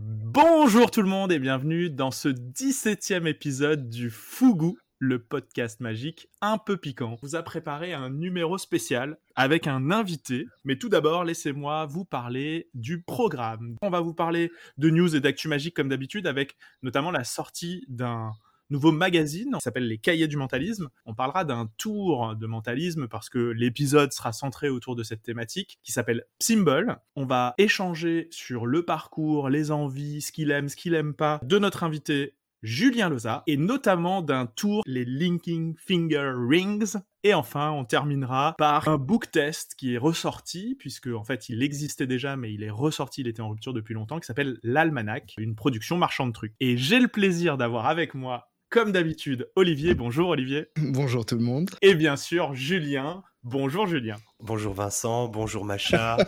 Bonjour tout le monde et bienvenue dans ce 17e épisode du Fougou, le podcast magique un peu piquant. On vous a préparé un numéro spécial avec un invité, mais tout d'abord, laissez-moi vous parler du programme. On va vous parler de news et d'actu magique comme d'habitude avec notamment la sortie d'un nouveau magazine qui s'appelle Les Cahiers du Mentalisme. On parlera d'un tour de mentalisme parce que l'épisode sera centré autour de cette thématique qui s'appelle Symbol. On va échanger sur le parcours, les envies, ce qu'il aime, ce qu'il aime pas de notre invité Julien Loza, et notamment d'un tour les Linking Finger Rings. Et enfin, on terminera par un book test qui est ressorti, puisque en fait il existait déjà, mais il est ressorti, il était en rupture depuis longtemps, qui s'appelle l'Almanach, une production marchand de trucs. Et j'ai le plaisir d'avoir avec moi comme d'habitude, Olivier. Bonjour Olivier. Bonjour tout le monde. Et bien sûr, Julien. Bonjour Julien. Bonjour Vincent, bonjour Macha.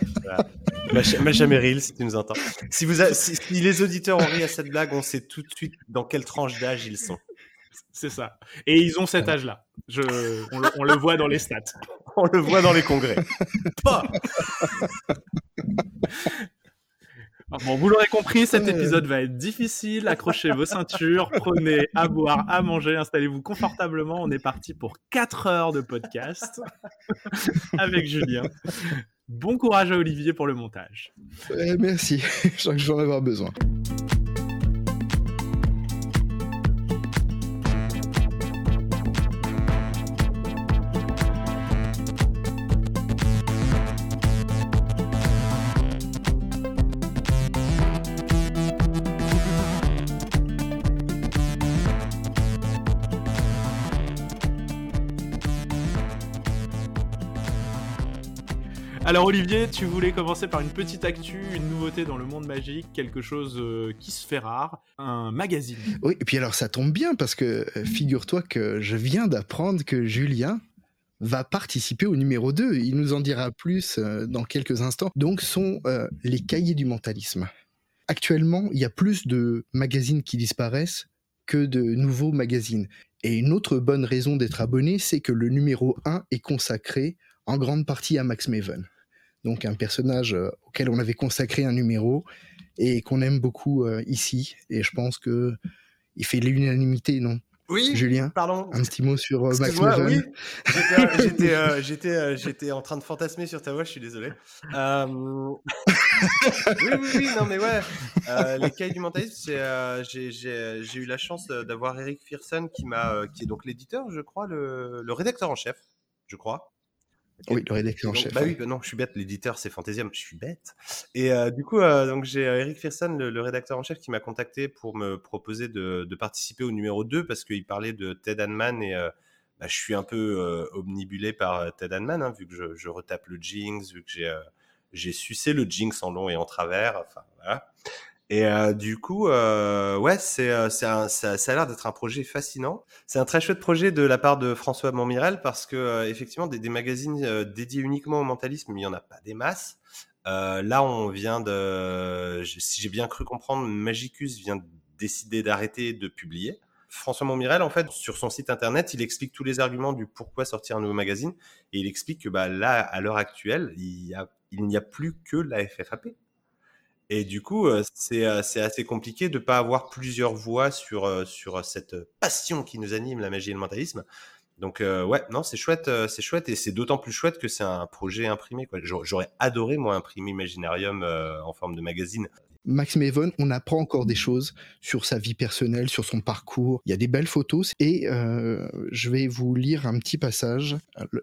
Macha, Macha Meryl, si tu nous entends. Si, vous si, les auditeurs ont ri à cette blague, on sait tout de suite dans quelle tranche d'âge ils sont. C'est ça. Et ils ont cet âge-là. Je, on, le, on, le, voit dans les stats. on le voit dans les congrès. Pas. Bon, vous l'aurez compris, cet épisode va être difficile. Accrochez vos ceintures, prenez à boire, à manger, installez-vous confortablement. On est parti pour 4 heures de podcast avec Julien. Bon courage à Olivier pour le montage. Eh, merci, je sens que je vais en avoir besoin. Alors Olivier, tu voulais commencer par une petite actu, une nouveauté dans le monde magique, quelque chose euh, qui se fait rare, un magazine. Oui, et puis alors ça tombe bien parce que euh, figure-toi que je viens d'apprendre que Julien va participer au numéro 2. Il nous en dira plus euh, dans quelques instants. Donc sont les cahiers du mentalisme. Actuellement, il y a plus de magazines qui disparaissent que de nouveaux magazines. Et une autre bonne raison d'être abonné, c'est que le numéro 1 est consacré en grande partie à Max Maven donc un personnage euh, auquel on avait consacré un numéro et qu'on aime beaucoup euh, ici. Et je pense que il fait l'unanimité, non? Oui, Julien? Pardon. Un petit mot sur euh, Max Oui. J'étais, j'étais, en train de fantasmer sur ta voix. Je suis désolé. oui, oui, oui, non, mais ouais. les cahiers du mentalisme, j'ai, eu la chance d'avoir Eric Fearson qui m'a, qui est donc l'éditeur, je crois, le, le rédacteur en chef, je crois. Oui, le rédacteur en chef. Bah oui, bah non, je suis bête. L'éditeur, c'est Fantaisium. Je suis bête. Et euh, du coup, euh, donc j'ai euh, Eric Fearson, le, rédacteur en chef, qui m'a contacté pour me proposer de, de, participer au numéro 2 parce qu'il parlait de Ted Hanman et bah, je suis un peu omnibulé par Ted Hanman, hein, vu que je, je, retape le Jinx, vu que j'ai j'ai sucé le Jinx en long et en travers. Enfin, voilà. Et euh, du coup, euh, ouais, c'est, euh, ça, ça, a l'air d'être un projet fascinant. C'est un très chouette projet de la part de François Montmirel parce que euh, effectivement, des, des magazines euh, dédiés uniquement au mentalisme, il y en a pas des masses. là, on vient de, si j'ai bien cru comprendre, Magicus vient de décider d'arrêter de publier. François Montmirel, en fait, sur son site internet, il explique tous les arguments du pourquoi sortir un nouveau magazine et il explique que bah, là, à l'heure actuelle, il, y a, il n'y a plus que la FFAP. Et du coup, euh, euh, c'est assez compliqué de ne pas avoir plusieurs voix sur, euh, cette passion qui nous anime, la magie et le mentalisme. Donc ouais, non, c'est chouette, c'est chouette et c'est d'autant plus chouette que c'est un projet imprimé. J'aurais adoré moi imprimer Imaginarium en forme de magazine. Max Maven, on apprend encore des choses sur sa vie personnelle, sur son parcours. Il y a des belles photos et je vais vous lire un petit passage.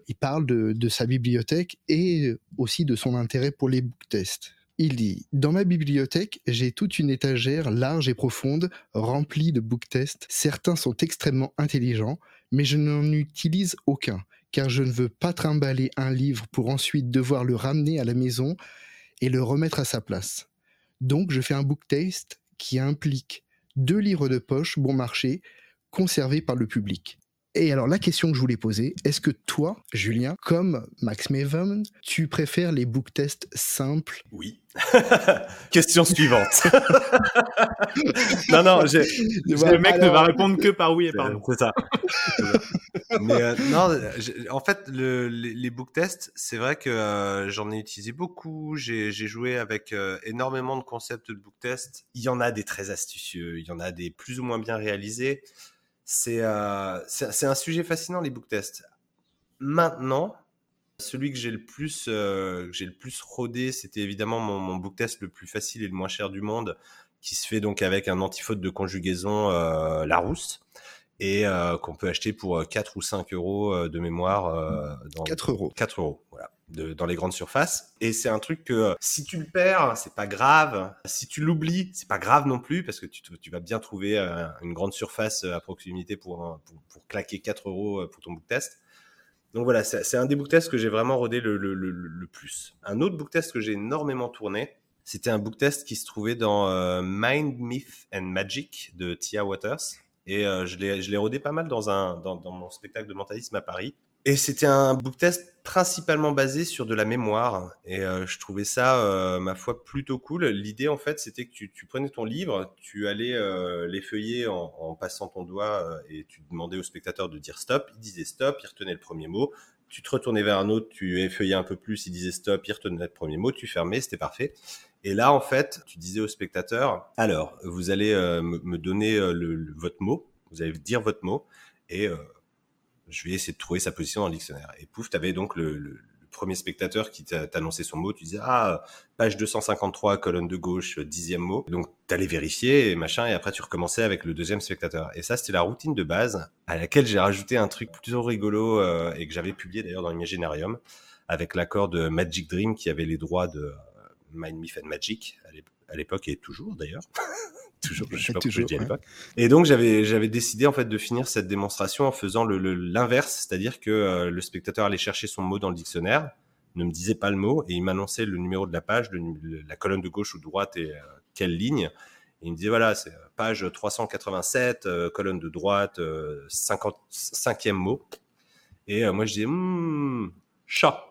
Il parle de, de sa bibliothèque et aussi de son intérêt pour les book tests. Il dit Dans ma bibliothèque, j'ai toute une étagère large et profonde, remplie de book tests. Certains sont extrêmement intelligents, mais je n'en utilise aucun, car je ne veux pas trimballer un livre pour ensuite devoir le ramener à la maison et le remettre à sa place. Donc je fais un book test qui implique deux livres de poche bon marché conservés par le public. Et alors la question que je voulais poser, est-ce que toi, Julien, comme Max Maven, tu préfères les book tests simples? Oui. question suivante. non, non, j'ai... le mec ne va répondre que par oui et par non. C'est ça. Mais euh, non, en fait, le, les, les, book tests, c'est vrai que euh, j'en ai utilisé beaucoup. J'ai, j'ai joué avec euh, énormément de concepts de book tests. Il y en a des très astucieux, il y en a des plus ou moins bien réalisés. Euh, c'est un sujet fascinant, les book tests. Maintenant, celui que j'ai le plus euh, j'ai le plus rodé, c'était évidemment mon, mon book test le plus facile et le moins cher du monde, qui se fait donc avec un antifaute de conjugaison euh, Larousse et euh, qu'on peut acheter pour 4 ou 5 euros de mémoire. dans 4 euros. 4 euros, voilà dans les grandes surfaces. Et c'est un truc que si tu le perds, c'est pas grave. Si tu l'oublies, c'est pas grave non plus parce que tu, vas bien trouver euh, une grande surface euh, à proximité pour, pour, claquer 4 euros euh, pour ton book test. Donc voilà, c'est un des book tests que j'ai vraiment rodé le, le, plus. Un autre book test que j'ai énormément tourné, c'était un book test qui se trouvait dans Mind, Myth and Magic de Tia Waters. Et euh, je l'ai rodé pas mal dans, un, dans mon spectacle de mentalisme à Paris. Et c'était un book test principalement basé sur de la mémoire. Et euh, je trouvais ça, euh, ma foi, plutôt cool. L'idée, en fait, c'était que tu, prenais ton livre, tu allais euh, l'effeuiller en, passant ton doigt et tu demandais au spectateur de dire stop. Il disait stop, il retenait le premier mot. Tu te retournais vers un autre, tu effeuillais un peu plus, il disait stop, il retenait le premier mot, tu fermais, c'était parfait. Et là, en fait, tu disais au spectateur, alors, vous allez me donner le, votre mot, vous allez dire votre mot, et je vais essayer de trouver sa position dans le dictionnaire. Et pouf, tu avais donc le, premier spectateur qui t'annonçait son mot. Tu disais, ah, page 253, colonne de gauche, dixième mot. Donc, tu allais vérifier et machin, et après, tu recommençais avec le deuxième spectateur. Et ça, c'était la routine de base à laquelle j'ai rajouté un truc plutôt rigolo euh, et que j'avais publié d'ailleurs dans Imaginarium avec l'accord de Magic Dream qui avait les droits de euh, Mind Myth and Magic à l'époque et toujours d'ailleurs. toujours, je sais pas toujours, à l'époque. Et donc j'avais j'avais décidé en fait de finir cette démonstration en faisant le l'inverse, c'est-à-dire que euh, le spectateur allait chercher son mot dans le dictionnaire, ne me disait pas le mot et il m'annonçait le numéro de la page, le, le, la colonne de gauche ou de droite et euh, quelle ligne. Et il me disait voilà, c'est euh, page 387, euh, colonne de droite, 55e mot. Et moi je disais hmm, chat.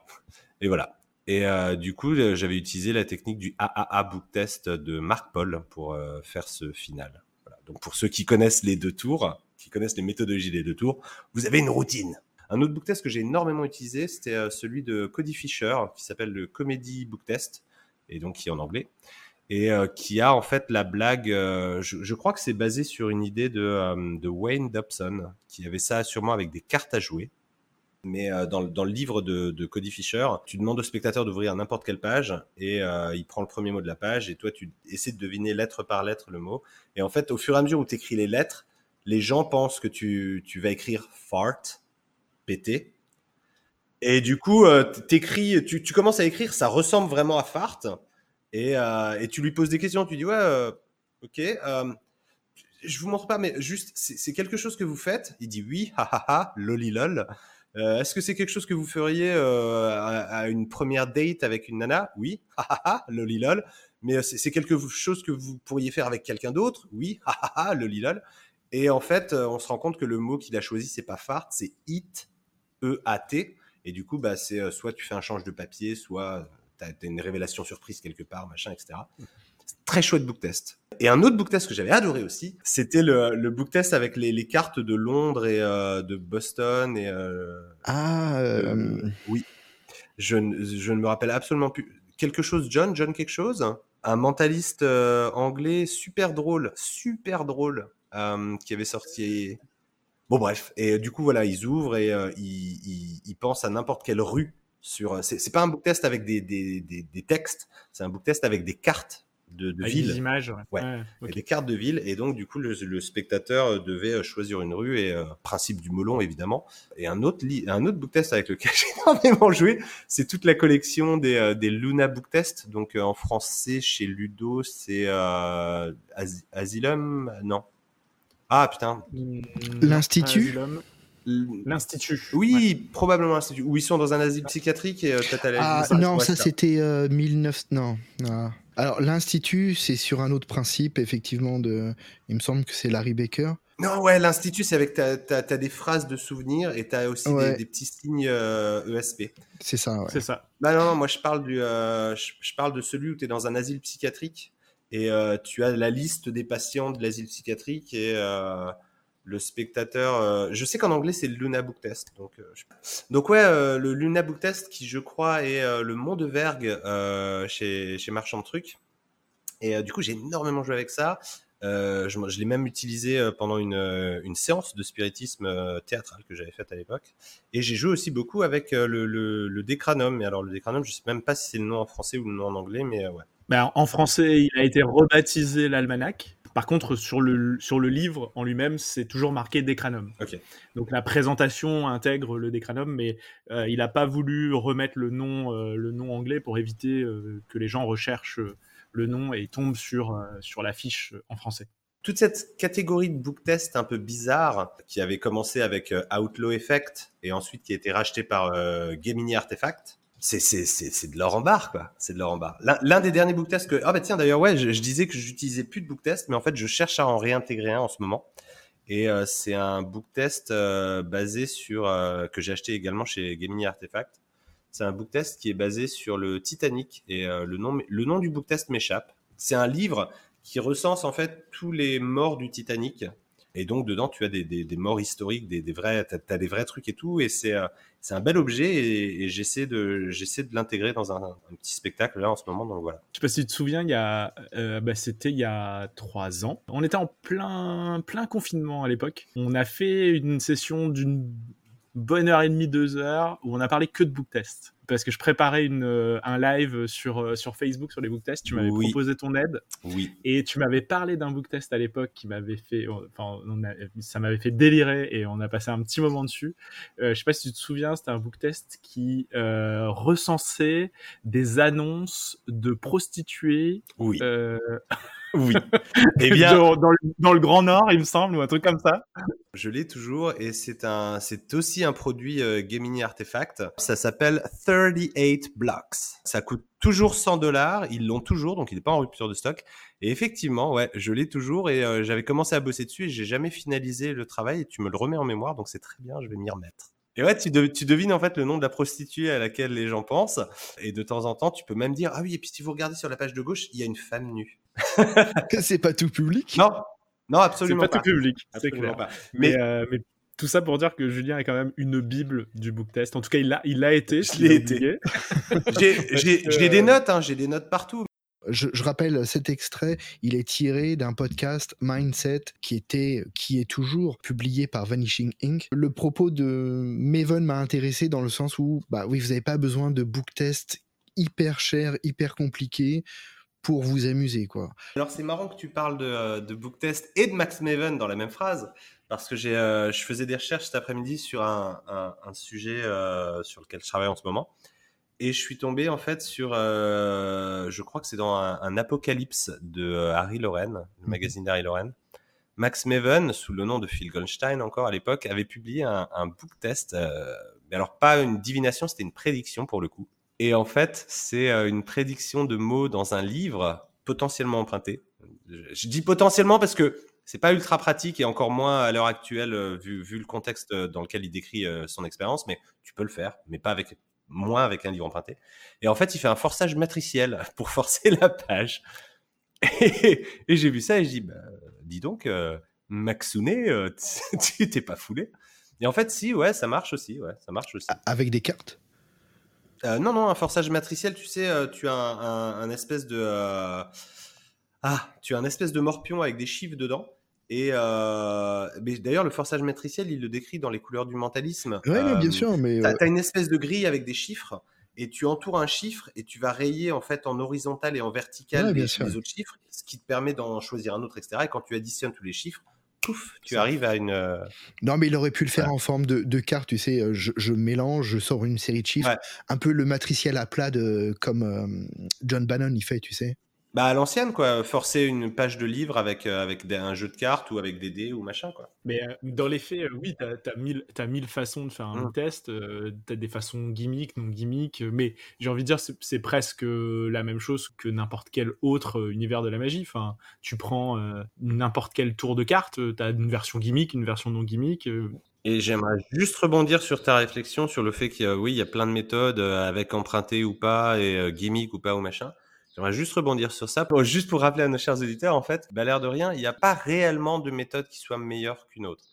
Et voilà. Et euh, du coup, euh, j'avais utilisé la technique du AAA book test de Marc Paul pour euh, faire ce final. Donc pour ceux qui connaissent les deux tours, qui connaissent les méthodologies des deux tours, vous avez une routine. Un autre book test que j'ai énormément utilisé, c'était celui de Cody Fisher, qui s'appelle le Comedy Book Test, et donc qui est en anglais, et qui a en fait la blague. Je, crois que c'est basé sur une idée de Wayne Dobson, qui avait ça sûrement avec des cartes à jouer mais euh, dans, le livre de, Cody Fisher, tu demandes au spectateur d'ouvrir n'importe quelle page et euh, il prend le premier mot de la page et toi tu essaies de deviner lettre par lettre le mot. Et en fait, au fur et à mesure où tu écris les lettres, les gens pensent que tu, tu vas écrire fart, pété. Et du coup, euh, t'écris, tu, tu commences à écrire, ça ressemble vraiment à fart. Et, et tu lui poses des questions, tu dis ouais, ok. je vous montre pas, mais juste, c'est quelque chose que vous faites? Il dit oui, ha ha, lolilol. Euh, Est-ce que c'est quelque chose que vous feriez euh, à, une première date avec une nana? Oui, lolilol. Mais c'est quelque chose que vous pourriez faire avec quelqu'un d'autre? Oui, lolilol. Et en fait, euh, on se rend compte que le mot qu'il a choisi, c'est pas fart, c'est it, E-A-T. Et du coup, bah, c'est soit tu fais un change de papier, soit tu as, as, une révélation surprise quelque part, machin, etc. Très chouette book test. Et un autre book test que j'avais adoré aussi, c'était le, le book test avec les, les, cartes de Londres et euh, de Boston et euh, ah euh... oui, je, je ne me rappelle absolument plus. Quelque chose John? John quelque chose? Un mentaliste anglais super drôle super drôle qui avait sorti bon bref. Et du coup voilà ils ouvrent et ils, ils, ils pensent à n'importe quelle rue sur c'est pas un book test avec des, des, des, des textes. C'est un book test avec des cartes de, de ville. Des images, ouais. ouais. des cartes de ville. Et donc, du coup, le, le spectateur devait choisir une rue et euh, principe du melon, évidemment. Et un autre, un autre book test avec lequel j'ai énormément joué, c'est toute la collection des, euh, des Luna book test. Donc, euh, en français, chez Ludo, c'est euh, As Asylum? Non. Ah, putain. L'Institut? L'Institut. Oui, ouais. probablement l'Institut. Où ils sont dans un asile psychiatrique et euh, peut-être à Ah, non, ça c'était euh, 1900. Non. non. Alors, l'Institut, c'est sur un autre principe, effectivement, de. Il me semble que c'est Larry Baker. Non, ouais, l'Institut, c'est avec, t'as, t'as, des phrases de souvenirs et t'as aussi des, petits signes ESP. Euh, c'est ça, ouais. C'est ça. Bah non, non, moi je parle, du, euh, je, parle de celui où tu es dans un asile psychiatrique et euh, tu as la liste des patients de l'asile psychiatrique et le spectateur. je sais qu'en anglais c'est le Luna Book Test. Donc, donc ouais, le Luna Book Test qui je crois est le Mont de Vergue chez, chez Marchand de Trucs. Et du coup j'ai énormément joué avec ça. Euh, je, l'ai même utilisé euh, pendant une, euh, une séance de spiritisme théâtral que j'avais faite à l'époque. Et j'ai joué aussi beaucoup avec le, le, le Décranum. Et alors, le Décranum, je sais même pas si c'est le nom en français ou le nom en anglais, mais ouais. Ben, en français, il a été rebaptisé l'almanach. Par contre, sur le, sur le livre en lui-même, c'est toujours marqué Décranum. Okay. Donc la présentation intègre le Décranum, mais il n'a pas voulu remettre le nom, le nom anglais pour éviter que les gens recherchent le nom et tombe sur, euh, sur l'affiche en français toute cette catégorie de book test un peu bizarre qui avait commencé avec euh, Outlaw Effect et ensuite qui a été racheté par euh, Gemini Artifact. C'est, c'est, de l'or en barre, quoi. C'est de l'or en barre. L'un, des derniers book tests que, ah bah tiens, d'ailleurs, ouais, je, disais que j'utilisais plus de book test, mais en fait, je cherche à en réintégrer un en ce moment. Et c'est un book test basé sur, que j'ai acheté également chez Gemini Artifact, c'est un book test qui est basé sur le Titanic et euh, le, nom, le nom du book test m'échappe. C'est un livre qui recense en fait tous les morts du Titanic. Et donc dedans, tu as des, morts historiques, des, vrais, t'as, as des vrais trucs et tout. Et c'est euh, c'est un bel objet et, j'essaie de de l'intégrer dans un, petit spectacle là en ce moment. Donc voilà. Je sais pas si tu te souviens, euh, bah, c'était il y a trois ans. On était en plein plein confinement à l'époque. On a fait une session d'une bonne heure et demie, deux heures, où on a parlé que de book test. Parce que je préparais une, euh, un live sur, euh, sur Facebook sur les book tests. Tu m'avais proposé ton aide. Oui. Et tu m'avais parlé d'un book test à l'époque qui m'avait fait, enfin, ça m'avait fait délirer et on a passé un petit moment dessus. Euh, je sais pas si tu te souviens, c'était un book test qui euh, recensait des annonces de prostituées. Oui. Oui. Eh bien, dans, le, Grand Nord, il me semble, ou un truc comme ça. Je l'ai toujours et c'est un, c'est aussi un produit euh, Gemini Artefact. Ça s'appelle 38 Blocks. Ça coûte toujours 100 dollars. Ils l'ont toujours, donc il n'est pas en rupture de stock. Et effectivement, ouais, je l'ai toujours et euh, j'avais commencé à bosser dessus et j'ai jamais finalisé le travail. Et tu me le remets en mémoire, donc c'est très bien. Je vais m'y remettre. Et ouais, tu, tu, devines en fait le nom de la prostituée à laquelle les gens pensent. Et de temps en temps, tu peux même dire Ah oui, et puis si vous regardez sur la page de gauche, il y a une femme nue. c'est pas tout public Non, non, absolument pas. C'est pas tout public, c'est clair. Mais, euh, mais, tout ça pour dire que Julien est quand même une bible du book test. En tout cas, il l'a, il l'a été. Je l'ai été. j'ai, des notes, hein, j'ai des notes partout. Je, je, rappelle cet extrait, il est tiré d'un podcast Mindset qui était, qui est toujours publié par Vanishing Inc. Le propos de Maven m'a intéressé dans le sens où, bah oui, vous n'avez pas besoin de book test hyper cher, hyper compliqué pour vous amuser, quoi. Alors c'est marrant que tu parles de, euh, de book test et de Max Maven dans la même phrase, parce que j'ai, euh, je faisais des recherches cet après-midi sur un, un, un sujet euh, sur lequel je travaille en ce moment, et je suis tombé en fait sur, je crois que c'est dans un, un, apocalypse de Harry Loren, le mhm. magazine d'Harry Loren. Max Maven, sous le nom de Phil Goldstein encore à l'époque, avait publié un, un book test, mais alors pas une divination, c'était une prédiction pour le coup et en fait, c'est euh, une prédiction de mots dans un livre potentiellement emprunté. Je dis potentiellement parce que c'est pas ultra pratique et encore moins à l'heure actuelle euh, vu, le contexte euh, dans lequel il décrit son expérience, mais tu peux le faire, mais pas avec moins avec un livre emprunté. Et en fait, il fait un forçage matriciel pour forcer la page. Et, j'ai vu ça et je dis, bah, dis donc, euh, Maxune, tu t'es pas foulé. Et en fait, si, ouais, ça marche aussi, ouais, ça marche aussi. Avec des cartes? Euh, non, non, un forçage matriciel, tu sais, euh, tu as un, espèce de. Euh, ah, tu as un espèce de morpion avec des chiffres dedans. Et d'ailleurs, le forçage matriciel, il le décrit dans les couleurs du mentalisme. Oui, bien sûr, mais. Tu as, une espèce de grille avec des chiffres et tu entoures un chiffre et tu vas rayer en fait en horizontal et en vertical les, les, autres chiffres, ce qui te permet d'en choisir un autre, etc. Et quand tu additionnes tous les chiffres, tu arrives à une. Euh, non, mais il aurait pu le faire en forme de, de, carte, tu sais. Euh, je, mélange, je sors une série de chiffres, un peu le matriciel à plat de, comme euh, John Bannon il fait, tu sais. Bah, à l'ancienne, quoi. Forcer une page de livre avec, euh, avec un jeu de cartes ou avec des dés ou machin, quoi. Mais euh, dans les faits, euh, oui, t'as as mille, mille façons de faire un Mm. test. t'as des façons gimmick, non gimmick. mais j'ai envie de dire, c'est c'est presque la même chose que n'importe quel autre univers de la magie. Enfin, tu prends n'importe quel tour de carte, t'as une version gimmick, une version non gimmick. Et j'aimerais juste rebondir sur ta réflexion sur le fait qu'il y a, oui, il y a plein de méthodes avec emprunté ou pas et gimmick ou pas ou machin. J'aimerais juste rebondir sur ça, pour, juste pour rappeler à nos chers auditeurs, en fait, bah, l'air de rien, il n'y a pas réellement de méthode qui soit meilleure qu'une autre.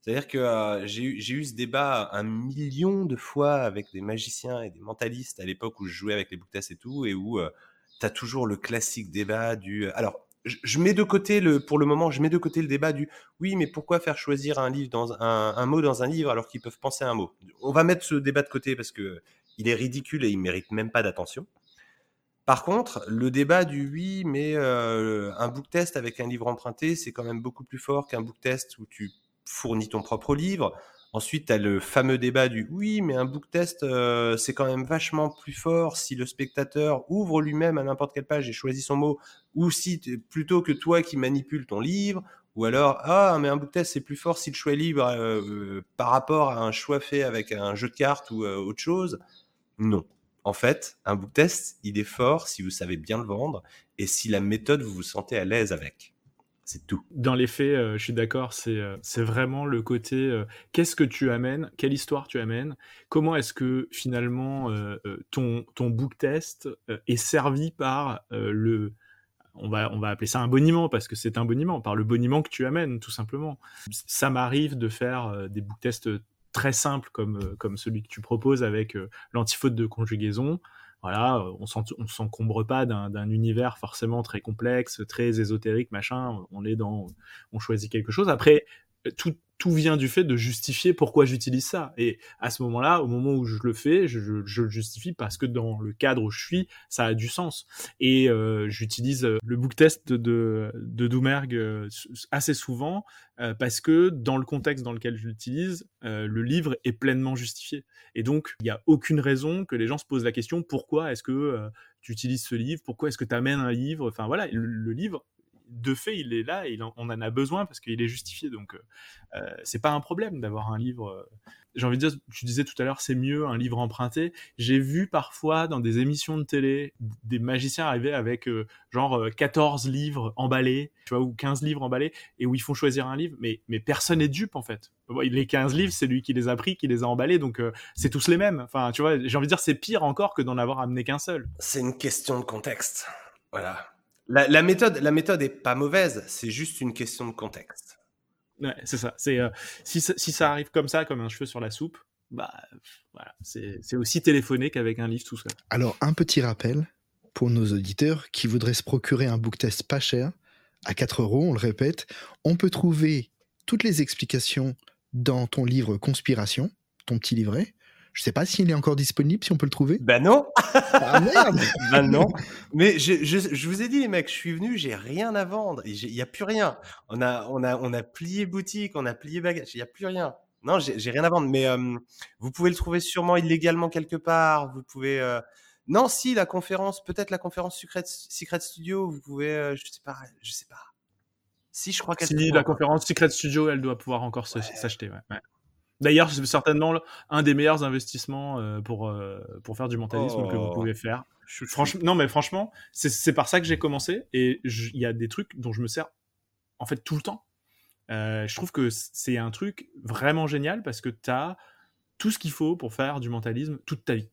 C'est-à-dire que euh, j'ai eu, ce débat un million de fois avec des magiciens et des mentalistes à l'époque où je jouais avec les booktests et tout, et où euh, tu as toujours le classique débat du... euh, Alors, je, mets de côté, le, pour le moment, je mets de côté le débat du oui, mais pourquoi faire choisir un mot dans un livre alors qu'ils peuvent penser à un mot? On va mettre ce débat de côté parce que il est ridicule et il mérite même pas d'attention. Par contre, le débat du oui, mais euh, un book test avec un livre emprunté, c'est quand même beaucoup plus fort qu'un book test où tu fournis ton propre livre. Ensuite, tu as le fameux débat du oui, mais un book test, euh, c'est quand même vachement plus fort si le spectateur ouvre lui-même à n'importe quelle page et choisit son mot, ou si plutôt que toi qui manipules ton livre, ou alors, ah, mais un book test, c'est plus fort si le choix est libre euh, par rapport à un choix fait avec un jeu de cartes ou autre chose. Non. En fait, un book test, il est fort si vous savez bien le vendre et si la méthode, vous vous sentez à l'aise avec. C'est tout. Dans les faits, euh, je suis d'accord, c'est euh, vraiment le côté euh, qu'est-ce que tu amènes, quelle histoire tu amènes, comment est-ce que finalement ton, ton book test est servi par le. On va, on va appeler ça un boniment parce que c'est un boniment, par le boniment que tu amènes, tout simplement. Ça m'arrive de faire des book tests très simples comme, euh, comme celui que tu proposes avec euh, l'antifaute de conjugaison voilà, euh, on on s'encombre pas d'un d'un univers forcément très complexe, très ésotérique, machin. On est dans, on choisit quelque chose. Après, tout, vient du fait de justifier pourquoi j'utilise ça. Et à ce moment-là, au moment où je le fais, je, le justifie parce que dans le cadre où je suis, ça a du sens. Et euh, j'utilise euh, le book test de, de Doumergue euh, assez souvent parce que dans le contexte dans lequel je l'utilise, le livre est pleinement justifié. Et donc, il n'y a aucune raison que les gens se posent la question pourquoi est-ce que tu utilises ce livre? Pourquoi est-ce que tu amènes un livre? Enfin voilà, le livre, de fait, il est là et on en a besoin parce qu'il est justifié. Donc, euh, euh, c'est pas un problème d'avoir un livre. euh, J'ai envie de dire, tu disais tout à l'heure, c'est mieux un livre emprunté. J'ai vu parfois dans des émissions de télé des magiciens arriver avec genre euh, 14 livres emballés, tu vois, ou 15 livres emballés, et où ils font choisir un livre, mais, personne n'est dupe en fait. Les 15 livres, c'est lui qui les a pris, qui les a emballés, donc c'est tous les mêmes. Enfin, tu vois, j'ai envie de dire, c'est pire encore que d'en avoir amené qu'un seul. C'est une question de contexte. Voilà. La, la méthode, la méthode est pas mauvaise, c'est juste une question de contexte. Ouais, c'est ça. C'est euh, si, ça- si ça arrive comme ça, comme un cheveu sur la soupe, bah voilà, c'est c'est aussi téléphoné qu'avec un livre tout seul. Alors, un petit rappel pour nos auditeurs qui voudraient se procurer un book test pas cher, à 4 euros, on le répète, on peut trouver toutes les explications dans ton livre Conspiration, ton petit livret. Je sais pas s'il est encore disponible, si on peut le trouver. Ben non, Ah merde ben non. Mais je, je, je vous ai dit, les mecs, je suis venu, j'ai rien à vendre. Il n'y a plus rien. On a, on, a, on a plié boutique, on a plié bagage, il n'y a plus rien. Non, j'ai rien à vendre. Mais euh, vous pouvez le trouver sûrement illégalement quelque part. Vous pouvez. euh, Non, si, la conférence, peut-être la conférence Secret, Secret Studio, vous pouvez. euh, je sais pas, je sais pas. Si, je crois qu'elle Si la conférence Secret Studio, elle doit pouvoir encore s'acheter. ouais, ouais. D'ailleurs, c'est certainement un des meilleurs investissements euh, pour, euh, pour faire du mentalisme que vous Oh. pouvez faire. Franchement, non, mais franchement, c'est- par ça que j'ai commencé et il y a des trucs dont je me sers en fait tout le temps. Euh, je trouve que c'est un truc vraiment génial parce que tu as tout ce qu'il faut pour faire du mentalisme toute ta vie.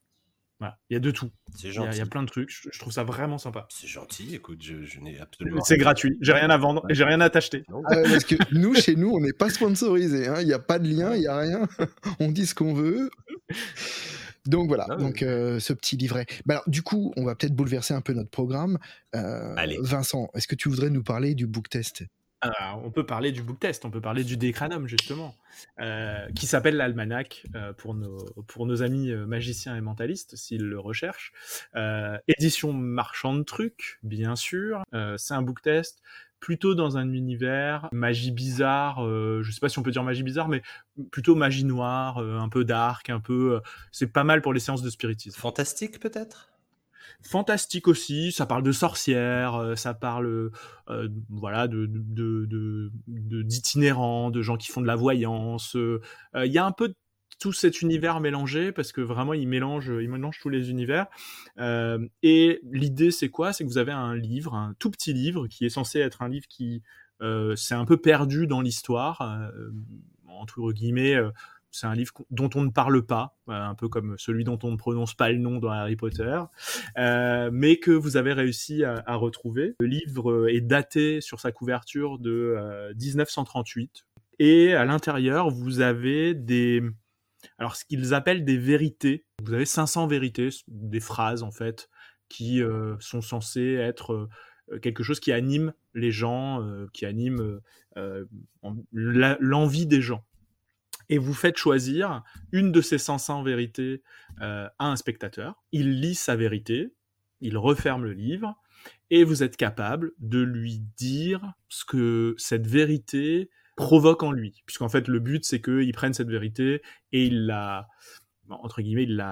Voilà, il y a de tout. C'est Il y, a- il gentil. y a plein de trucs. Je, je trouve ça vraiment sympa. C'est gentil. Écoute, je, je n'ai absolument. C'est gratuit. J'ai rien à vendre et j'ai rien à t'acheter. Ah parce que nous, chez nous, on n'est pas sponsorisé. hein. Il n'y a pas de lien, il n'y a rien. on dit ce qu'on veut. Donc voilà, Ah donc euh, ce petit livret. Bah alors, du coup, on va peut-être bouleverser un peu notre programme. Euh, Allez. Vincent, est-ce que tu voudrais nous parler du book test? On peut parler du book test, on peut parler du Decranum justement, euh, qui s'appelle l'almanach euh, pour, nos, amis euh, magiciens et mentalistes s'ils le recherchent. Édition marchand de trucs, bien sûr. C'est un book test plutôt dans un univers magie bizarre. euh, je sais pas si on peut dire magie bizarre, mais plutôt magie noire, un peu dark, un peu. c'est pas mal pour les séances de spiritisme. Fantastique, peut-être? Fantastique aussi. Ça parle de sorcières, ça parle, voilà, de d'itinérants, de, de, gens qui font de la voyance. Il y a un peu de tout cet univers mélangé parce que vraiment il mélange, il mélange tous les univers. Euh, et l'idée c'est quoi? C'est que vous avez un livre, un tout petit livre qui est censé être un livre qui euh, s'est un peu perdu dans l'histoire, euh, entre guillemets. Euh, c'est un livre dont on ne parle pas, un peu comme celui dont on ne prononce pas le nom dans Harry Potter, euh, mais que vous avez réussi à, retrouver. Le livre est daté sur sa couverture de 1938, et à l'intérieur, vous avez des, alors ce qu'ils appellent des vérités. Vous avez 500 vérités, des phrases en fait, qui euh, sont censées être euh, quelque chose qui anime les gens, euh, qui anime l'envie des gens. Et vous faites choisir une de ces 500 vérités à un spectateur. Il lit sa vérité, il referme le livre, et vous êtes capable de lui dire ce que cette vérité provoque en lui. Puisqu'en fait, le but, c'est qu'il prenne cette vérité et il la, entre guillemets, il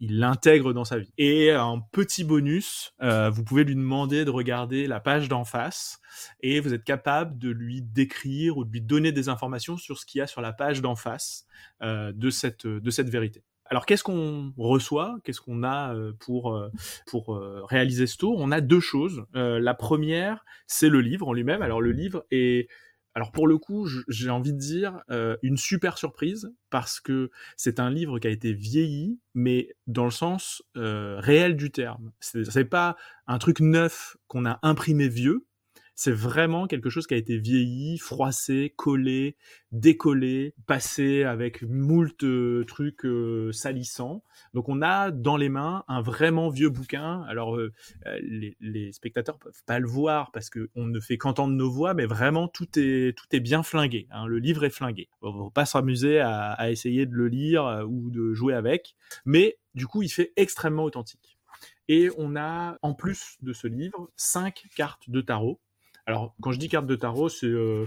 il l'intègre dans sa vie. Et un petit bonus, euh, vous pouvez lui demander de regarder la page d'en face et vous êtes capable de lui décrire ou de lui donner des informations sur ce qu'il y a sur la page d'en face euh, de cette, de cette vérité. Alors qu'est-ce qu'on reçoit? Qu'est-ce qu'on a euh, pour euh, pour euh, réaliser ce tour? On a deux choses. la première, c'est le livre en lui-même. Alors le livre est alors pour le coup, j'ai envie de dire euh, une super surprise parce que c'est un livre qui a été vieilli, mais dans le sens euh, réel du terme. C'est pas un truc neuf qu'on a imprimé vieux, c'est vraiment quelque chose qui a été vieilli, froissé, collé, décollé, passé avec moult euh, trucs euh, salissants. Donc on a dans les mains un vraiment vieux bouquin. Alors euh, les, les, spectateurs peuvent pas le voir parce que on ne fait qu'entendre nos voix, mais vraiment tout est tout est bien flingué. Hein. Le livre est flingué. On va pas s'amuser à, à essayer de le lire ou de jouer avec, mais du coup il fait extrêmement authentique. Et on a, en plus de ce livre, cinq cartes de tarot alors, quand je dis cartes de tarot, c'est euh,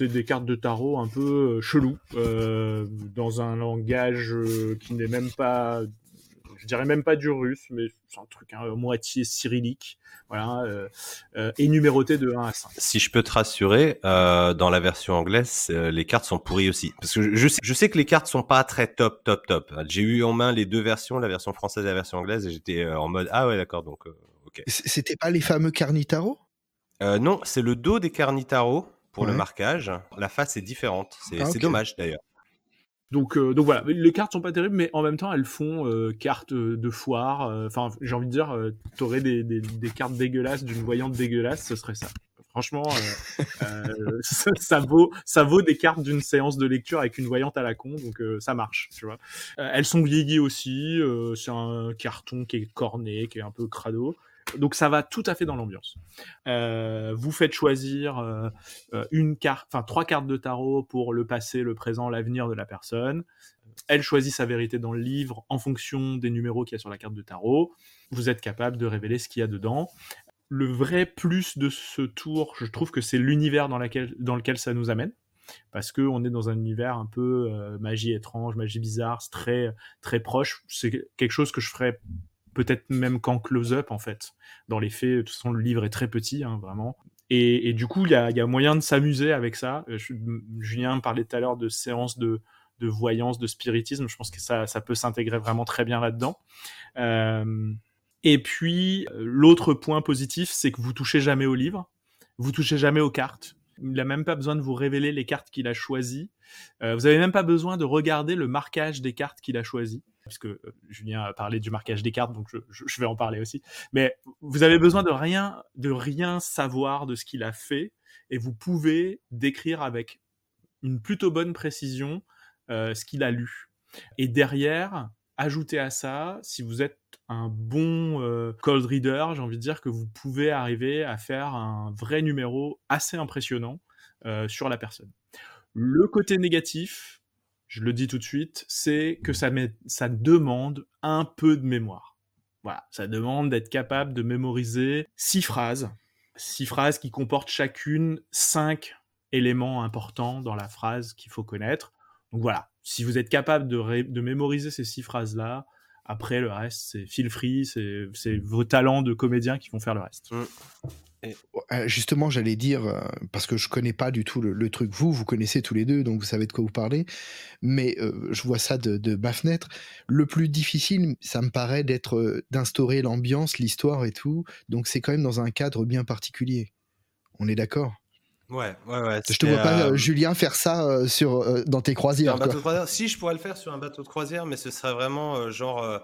des cartes de tarot un peu euh, chelou, euh, dans un langage qui n'est même pas, je dirais même pas du russe, mais c'est un truc hein, moitié cyrillique, voilà, et numéroté de 1 à 5. Si je peux te rassurer, dans la version anglaise, les cartes sont pourries aussi, parce que je sais, je sais que les cartes sont pas très top, top, top. J'ai eu en main les deux versions, la version française et la version anglaise, et j'étais en mode ah ouais d'accord, donc ok. C'était pas les fameux carnitaro? Euh, non, c'est le dos des Carnitaro pour le marquage. La face est différente. C'est ah, dommage d'ailleurs. Donc, euh, donc voilà, les cartes sont pas terribles, mais en même temps, elles font euh, cartes de foire. Enfin, j'ai envie de dire, t'aurais des, des, des, cartes dégueulasses d'une voyante dégueulasse, ce serait ça. Franchement, ça, vaut, ça vaut des cartes d'une séance de lecture avec une voyante à la con, donc ça marche, tu vois. elles sont vieillies aussi. c'est un carton qui est corné, qui est un peu crado. Donc ça va tout à fait dans l'ambiance. Euh, vous faites choisir euh, euh, une carte, enfin trois cartes de tarot pour le passé, le présent, l'avenir de la personne. Elle choisit sa vérité dans le livre en fonction des numéros qu'il y a sur la carte de tarot. Vous êtes capable de révéler ce qu'il y a dedans. Le vrai plus de ce tour, je trouve que c'est l'univers dans, dans lequel ça nous amène parce que on est dans un univers un peu magie étrange, magie bizarre, très très proche. C'est quelque chose que je ferais peut-être même qu'en close-up en fait. Dans les faits, de toute façon, le livre est très petit, hein, vraiment. Et, du coup, il y a, moyen de s'amuser avec ça. Euh, Julien parlait tout à l'heure de séances de, voyance, de spiritisme. Je pense que ça, peut s'intégrer vraiment très bien là-dedans. Euh, et puis, euh, l'autre point positif, c'est que vous touchez jamais au livre, vous touchez jamais aux cartes. Il n'a même pas besoin de vous révéler les cartes qu'il a choisies. vous n'avez même pas besoin de regarder le marquage des cartes qu'il a choisies puisque euh, Julien a parlé du marquage des cartes, donc je, vais en parler aussi. Mais vous avez besoin de rien, de rien savoir de ce qu'il a fait, et vous pouvez décrire avec une plutôt bonne précision euh, ce qu'il a lu. Et derrière, ajouter à ça, si vous êtes un bon euh, cold reader, j'ai envie de dire que vous pouvez arriver à faire un vrai numéro assez impressionnant sur la personne. Le côté négatif, je le dis tout de suite, c'est que ça, demande un peu de mémoire. Voilà, ça demande d'être capable de mémoriser six phrases, six phrases qui comportent chacune cinq éléments importants dans la phrase qu'il faut connaître. Donc voilà, si vous êtes capable de mémoriser ces six phrases-là, Après, le reste, c'est feel free, c'est vos talents de comédien qui vont faire le reste. Mm. Euh, justement, j'allais dire, euh, parce que je connais pas du tout le, truc, vous, vous connaissez tous les deux, donc vous savez de quoi vous parlez, mais euh, je vois ça de, de ma fenêtre. Le plus difficile, ça me paraît d'être, d'instaurer l'ambiance, l'histoire et tout, donc c'est quand même dans un cadre bien particulier. On est d'accord? Ouais, ouais, ouais. Je te vois pas, Julien, faire ça sur, dans tes croisières. Si, je pourrais le faire sur un bateau de croisière, mais ce serait vraiment genre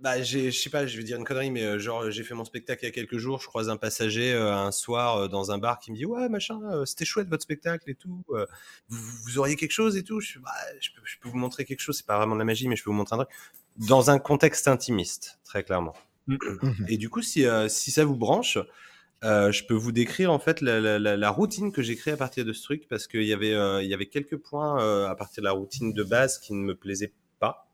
bah, je sais pas, je vais dire une connerie, mais euh, genre, j'ai fait mon spectacle il y a quelques jours. Je croise un passager euh, un soir euh, dans un bar qui me dit Ouais, machin, c'était chouette votre spectacle et tout. Vous, auriez quelque chose et tout? Je, bah, je, peux, je, peux, vous montrer quelque chose. C'est pas vraiment de la magie, mais je peux vous montrer un truc. Dans un contexte intimiste, très clairement. Mmh. Et du coup, si, si ça vous branche, je peux vous décrire en fait la, la, la, routine que j'ai créée à partir de ce truc parce qu'il y avait il y avait quelques points à partir de la routine de base qui ne me plaisaient pas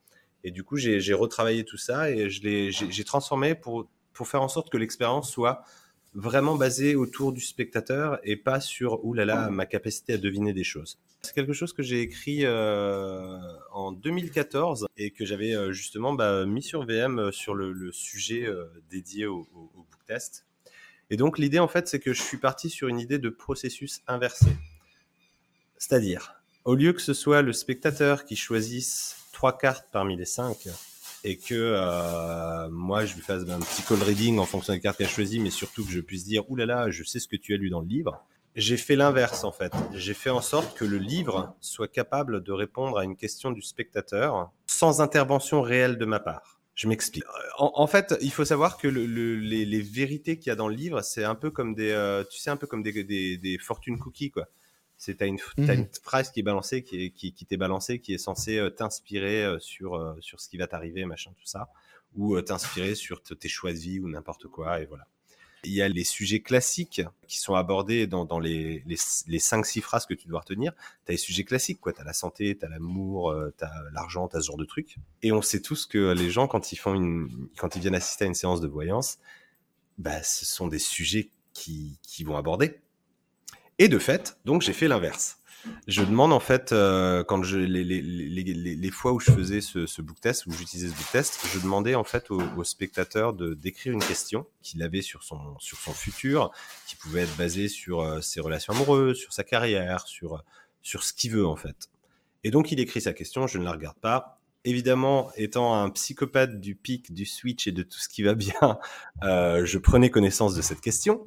et du coup, j'ai retravaillé tout ça et je l'ai, j'ai transformé pour, pour faire en sorte que l'expérience soit vraiment basée autour du spectateur et pas sur oulala ma capacité à deviner des choses. C'est quelque chose que j'ai écrit euh, en 2014 et que j'avais euh, justement bah, mis sur VM euh, sur le, le sujet euh, dédié au, au, au book test. Et donc l'idée en fait c'est que je suis parti sur une idée de processus inversé. C'est-à-dire, au lieu que ce soit le spectateur qui choisisse trois cartes parmi les cinq et que euh, moi je lui fasse un petit call reading en fonction des cartes qu'elle a choisies, mais surtout que je puisse dire oulala, là là, je sais ce que tu as lu dans le livre. J'ai fait l'inverse en fait. J'ai fait en sorte que le livre soit capable de répondre à une question du spectateur sans intervention réelle de ma part. Je m'explique. En, fait, il faut savoir que le, les, les, vérités qu'il y a dans le livre, c'est un peu comme des, euh, tu sais, un peu comme des, des, des fortune cookies quoi. C'est t'as une, mmh une phrase qui est balancée, qui, est, qui, qui t'est balancée, qui est censée euh, t'inspirer euh, sur euh, sur ce qui va t'arriver, machin, tout ça, ou t'inspirer sur tes choix de vie ou n'importe quoi, et voilà. Il y a les sujets classiques qui sont abordés dans, les, les, les 5-6 phrases que tu dois retenir. Tu as les sujets classiques, quoi. Tu as la santé, tu as l'amour, tu as l'argent, tu as ce genre de trucs. Et on sait tous que les gens, quand ils, font une, quand ils viennent assister à une séance de voyance, bah, ce sont des sujets qui, qui vont aborder. Et de fait, donc j'ai fait l'inverse. Je demande en fait, euh, quand je, les, les, les, les, fois où je faisais ce, ce book test, où j'utilisais ce book test, je demandais en fait au, au spectateur de d'écrire une question qu'il avait sur son sur son futur, qui pouvait être basée sur euh, ses relations amoureuses, sur sa carrière, sur sur ce qu'il veut en fait. Et donc il écrit sa question, je ne la regarde pas. Évidemment, étant un psychopathe du pic, du switch et de tout ce qui va bien, euh, je prenais connaissance de cette question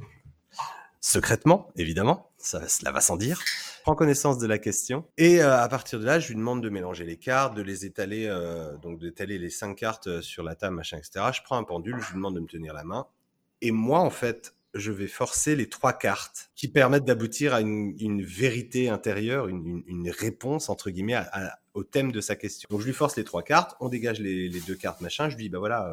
secrètement, évidemment, ça, cela va sans dire. prends connaissance de la question et euh, à partir de là, je lui demande de mélanger les cartes, de les étaler, euh, donc d'étaler les cinq cartes euh, sur la table, machin, etc. Je prends un pendule, je lui demande de me tenir la main et moi, en fait, je vais forcer les trois cartes qui permettent d'aboutir à une, vérité intérieure, une, réponse entre guillemets au thème de sa question. Donc je lui force les trois cartes, on dégage les, deux cartes, machin. Je lui dis bah voilà,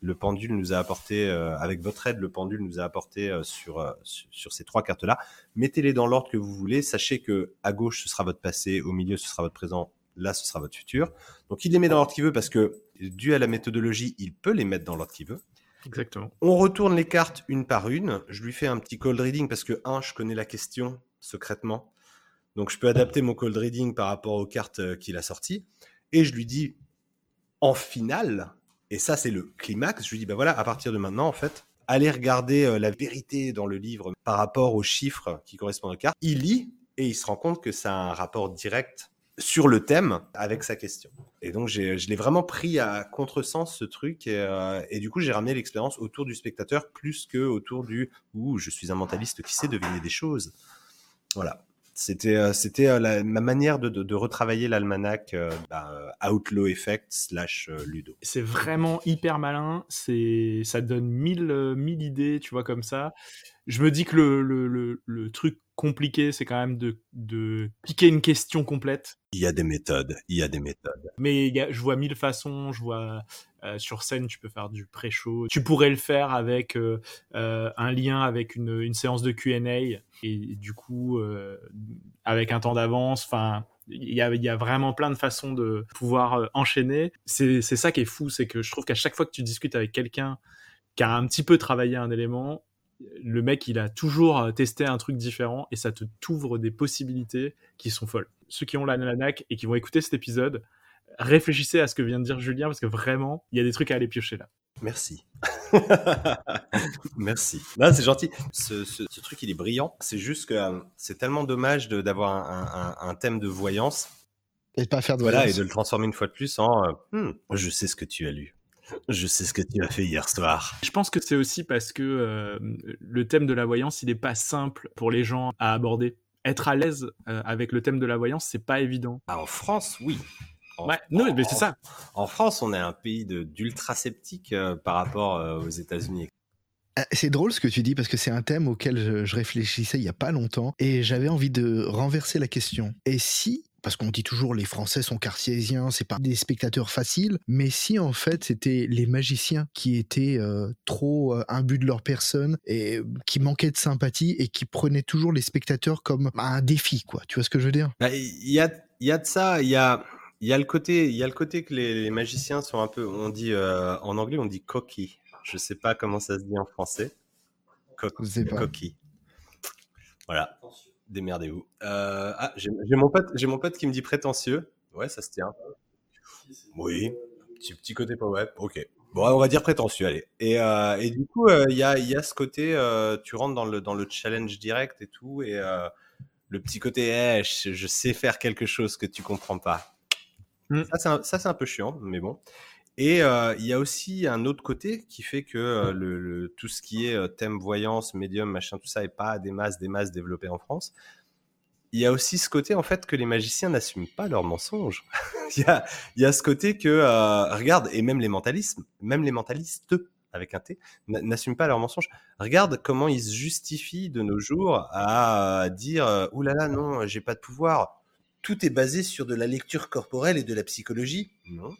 le pendule nous a apporté, euh, avec votre aide, le pendule nous a apporté euh, sur, euh, sur ces trois cartes-là. Mettez-les dans l'ordre que vous voulez. Sachez que à gauche, ce sera votre passé, au milieu, ce sera votre présent, là, ce sera votre futur. Donc, il les met dans l'ordre qu'il veut parce que, dû à la méthodologie, il peut les mettre dans l'ordre qu'il veut. Exactement. On retourne les cartes une par une. Je lui fais un petit cold reading parce que, un, je connais la question secrètement. Donc, je peux adapter mon cold reading par rapport aux cartes qu'il a sorties. Et je lui dis, en finale, et ça, c'est le climax. Je lui dis, bah voilà, à partir de maintenant, en fait, allez regarder euh, la vérité dans le livre par rapport aux chiffres qui correspondent aux cartes. Il lit et il se rend compte que ça a un rapport direct sur le thème avec sa question. Et donc, je l'ai vraiment pris à contresens ce truc. Et, euh, et du coup, j'ai ramené l'expérience autour du spectateur plus que autour du « Ouh, je suis un mentaliste qui sait deviner des choses ». Voilà. C'était euh, c'était euh, ma manière de, de, de retravailler l'almanach euh, bah, Outlaw Effect slash Ludo. C'est vraiment hyper malin. C'est ça donne mille mille idées, tu vois comme ça. Je me dis que le, le, le, le truc compliqué, c'est quand même de, de piquer une question complète. Il y a des méthodes, il y a des méthodes. Mais y a, je vois mille façons, je vois euh, sur scène, tu peux faire du pré-show. Tu pourrais le faire avec euh, euh, un lien avec une, séance de Q&A et, du coup avec un temps d'avance. Enfin, il y a, vraiment plein de façons de pouvoir enchaîner. C'est ça qui est fou, c'est que je trouve qu'à chaque fois que tu discutes avec quelqu'un qui a un petit peu travaillé un élément, le mec, il a toujours testé un truc différent et ça te t'ouvre des possibilités qui sont folles. Ceux qui ont la nanac et qui vont écouter cet épisode, réfléchissez à ce que vient de dire Julien parce que vraiment, il y a des trucs à aller piocher là. Merci. Merci. c'est gentil. Ce, truc, il est brillant. C'est juste que euh, c'est tellement dommage d'avoir un, thème de voyance. Et de pas faire de Voilà, et de le transformer une fois de plus en euh, hmm, je sais ce que tu as lu. Je sais ce que tu as fait hier soir. Je pense que c'est aussi parce que euh, le thème de la voyance, il n'est pas simple pour les gens à aborder. Être à l'aise avec le thème de la voyance, c'est pas évident. Ah, en France, oui ouais, non, mais c'est ça. En France, on est un pays d'ultra sceptiques euh, par rapport euh, aux États-Unis. Euh, c'est drôle ce que tu dis parce que c'est un thème auquel je, réfléchissais il y a pas longtemps et j'avais envie de renverser la question. Et si parce qu'on dit toujours les Français sont cartésiens, c'est pas des spectateurs faciles, mais si en fait c'était les magiciens qui étaient trop but de leur personne et qui manquaient de sympathie et qui prenaient toujours les spectateurs comme un défi, quoi. Tu vois ce que je veux dire? Bah, Il y, a, y a de ça, il y a il y a le côté, il y a le côté que les, magiciens sont un peu, on dit euh, en anglais, on dit cocky. Je sais pas comment ça se dit en français. cocky. Voilà. Démerdez-vous. Euh, ah, j'ai mon pote, j'ai mon pote qui me dit prétentieux. Ouais, ça se tient. Oui. Petit, petit côté pas web. Ok. Bon, on va dire prétentieux, allez. Et, euh, et du coup, il y, a, y a ce côté, tu rentres dans le, dans le challenge direct et tout, et le petit côté, hey, je, je, sais faire quelque chose que tu comprends pas. Mmh. Ça, c'est un, peu chiant, mais bon. Et euh, il y a aussi un autre côté qui fait que euh, tout ce qui est euh, thème voyance, médium, machin, tout ça n'est pas des masses, des masses développées en France. Il y a aussi ce côté en fait que les magiciens n'assument pas leurs mensonges. il, y a, ce côté que regarde et même les mentalistes, même les mentalistes avec un T, n'assument pas leurs mensonges. Regarde comment ils se justifient de nos jours à dire oulala non, j'ai pas de pouvoir tout est basé sur de la lecture corporelle et de la psychologie Non.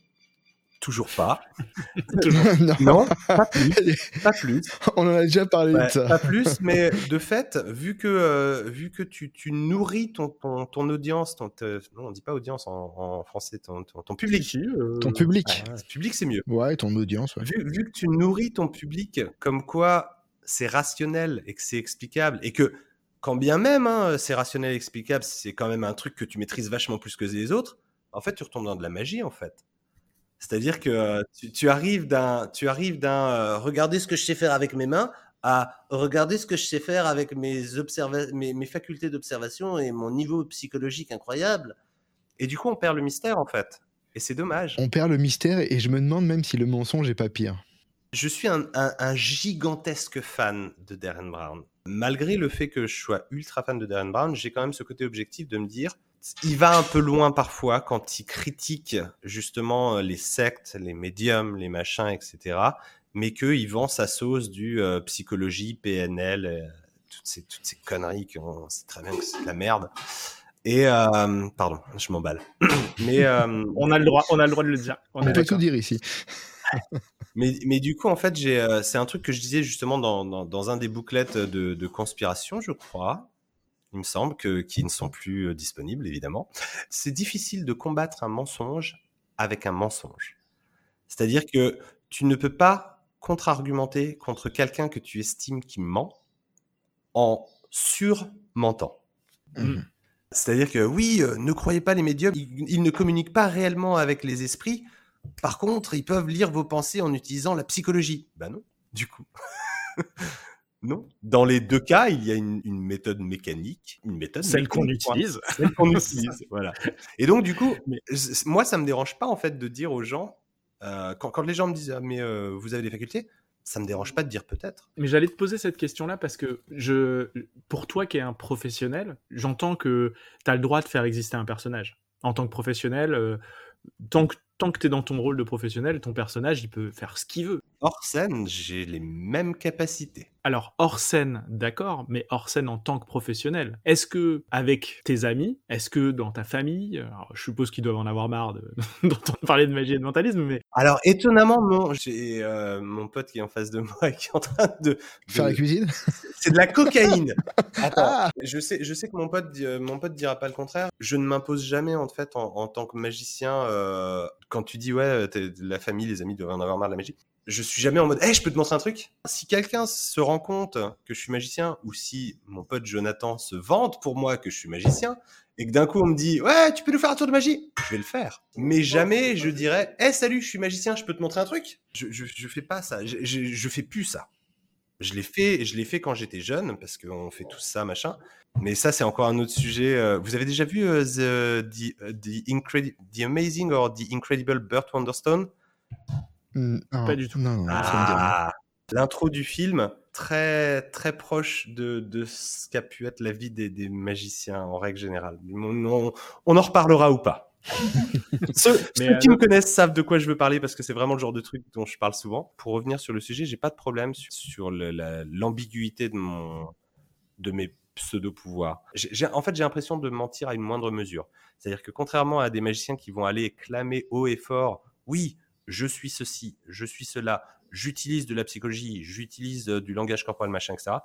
Toujours pas. non. pas plus. Pas plus. On en a déjà parlé de ça. Pas plus, mais de fait, vu que, euh, vu que tu, tu nourris ton, ton, ton audience, ton, non, on dit pas audience en, français, ton, ton, public. Euh, ton public. public, c'est mieux. Ouais, ton audience. Vu, vu, que tu nourris ton public comme quoi c'est rationnel et que c'est explicable et que quand bien même hein, c'est rationnel et explicable, c'est quand même un truc que tu maîtrises vachement plus que les autres, en fait, tu retombes dans de la magie, en fait. C'est-à-dire que euh, tu, arrives d'un, tu arrives d'un euh, regarder ce que je sais faire avec mes mains à regarder ce que je sais faire avec mes, mes, mes facultés d'observation et mon niveau psychologique incroyable. Et du coup, on perd le mystère, en fait. Et c'est dommage. On perd le mystère et je me demande même si le mensonge est pas pire. Je suis un, gigantesque fan de Darren Brown. Malgré le fait que je sois ultra fan de Darren Brown, j'ai quand même ce côté objectif de me dire, il va un peu loin parfois quand il critique justement euh, les sectes, les médiums, les machins, etc. Mais qu'il vend sa sauce du euh, psychologie, PNL, euh, toutes, ces, toutes ces conneries qu'on sait très bien que c'est de la merde. Et pardon, je m'emballe. Mais on a le droit, on a le droit de le dire. On, on peut tout dire ici mais, mais du coup, en fait, j'ai, euh, c'est un truc que je disais justement dans, dans, un des bouclettes de, de, conspiration, je crois. Il me semble que qui ne sont plus euh, disponibles, évidemment. C'est difficile de combattre un mensonge avec un mensonge. C'est-à-dire que tu ne peux pas contre-argumenter contre quelqu'un que tu estimes qui ment en surmentant. Mmh. C'est-à-dire que oui, euh, ne croyez pas les médiums, ils, ne communiquent pas réellement avec les esprits. Par contre, ils peuvent lire vos pensées en utilisant la psychologie. Ben non, du coup. non. Dans les deux cas, il y a une, méthode mécanique, une méthode. Celle qu'on utilise. Celle qu'on utilise, voilà. Et donc, du coup, moi, ça me dérange pas, en fait, de dire aux gens, euh, quand, les gens me disent, ah, mais euh, vous avez des facultés, ça me dérange pas de dire peut-être. Mais j'allais te poser cette question-là parce que je, pour toi qui es un professionnel, j'entends que tu as le droit de faire exister un personnage. En tant que professionnel, euh, tant que tant que tu dans ton rôle de professionnel, ton personnage, il peut faire ce qu'il veut. Hors scène, j'ai les mêmes capacités. Alors, hors scène, d'accord, mais hors scène en tant que professionnel. Est-ce que, avec tes amis, est-ce que dans ta famille, je suppose qu'ils doivent en avoir marre d'entendre parler de magie et de mentalisme, mais. Alors, étonnamment, non. J'ai euh, mon pote qui est en face de moi et qui est en train de. Faire la cuisine? C'est de la cocaïne Attends, ah. je, sais, je sais que mon pote, mon pote dira pas le contraire. Je ne m'impose jamais, en fait, en, tant que magicien. Euh, quand tu dis, ouais, la famille, les amis doivent en avoir marre de la magie je suis jamais en mode, hey, je peux te montrer un truc. Si quelqu'un se rend compte que je suis magicien, ou si mon pote Jonathan se vante pour moi que je suis magicien, et que d'un coup on me dit, ouais, tu peux nous faire un tour de magie, je vais le faire. Mais jamais je dirais, hey, salut, je suis magicien, je peux te montrer un truc. Je, je, je fais pas ça. Je, je, je fais plus ça. Je l'ai fait, je l'ai fait quand j'étais jeune parce qu'on fait tout ça, machin. Mais ça, c'est encore un autre sujet. Euh, vous avez déjà vu uh, the, the, uh, the, the, Amazing or The Incredible Burt Wonderstone? Mm, Pas du tout. Non, non, ah, L'intro du film, très très proche de, de ce qu'a pu être la vie des, des, magiciens en règle générale. On, on, on en reparlera ou pas. ceux, ceux qui me connaissent savent de quoi je veux parler parce que c'est vraiment le genre de truc dont je parle souvent. Pour revenir sur le sujet, j'ai pas de problème sur, sur l'ambiguïté de mon de mes pseudo-pouvoirs. En fait, j'ai l'impression de mentir à une moindre mesure. C'est-à-dire que contrairement à des magiciens qui vont aller clamer haut et fort, oui, je suis ceci, je suis cela, j'utilise de la psychologie, j'utilise euh, du langage corporel, machin, etc.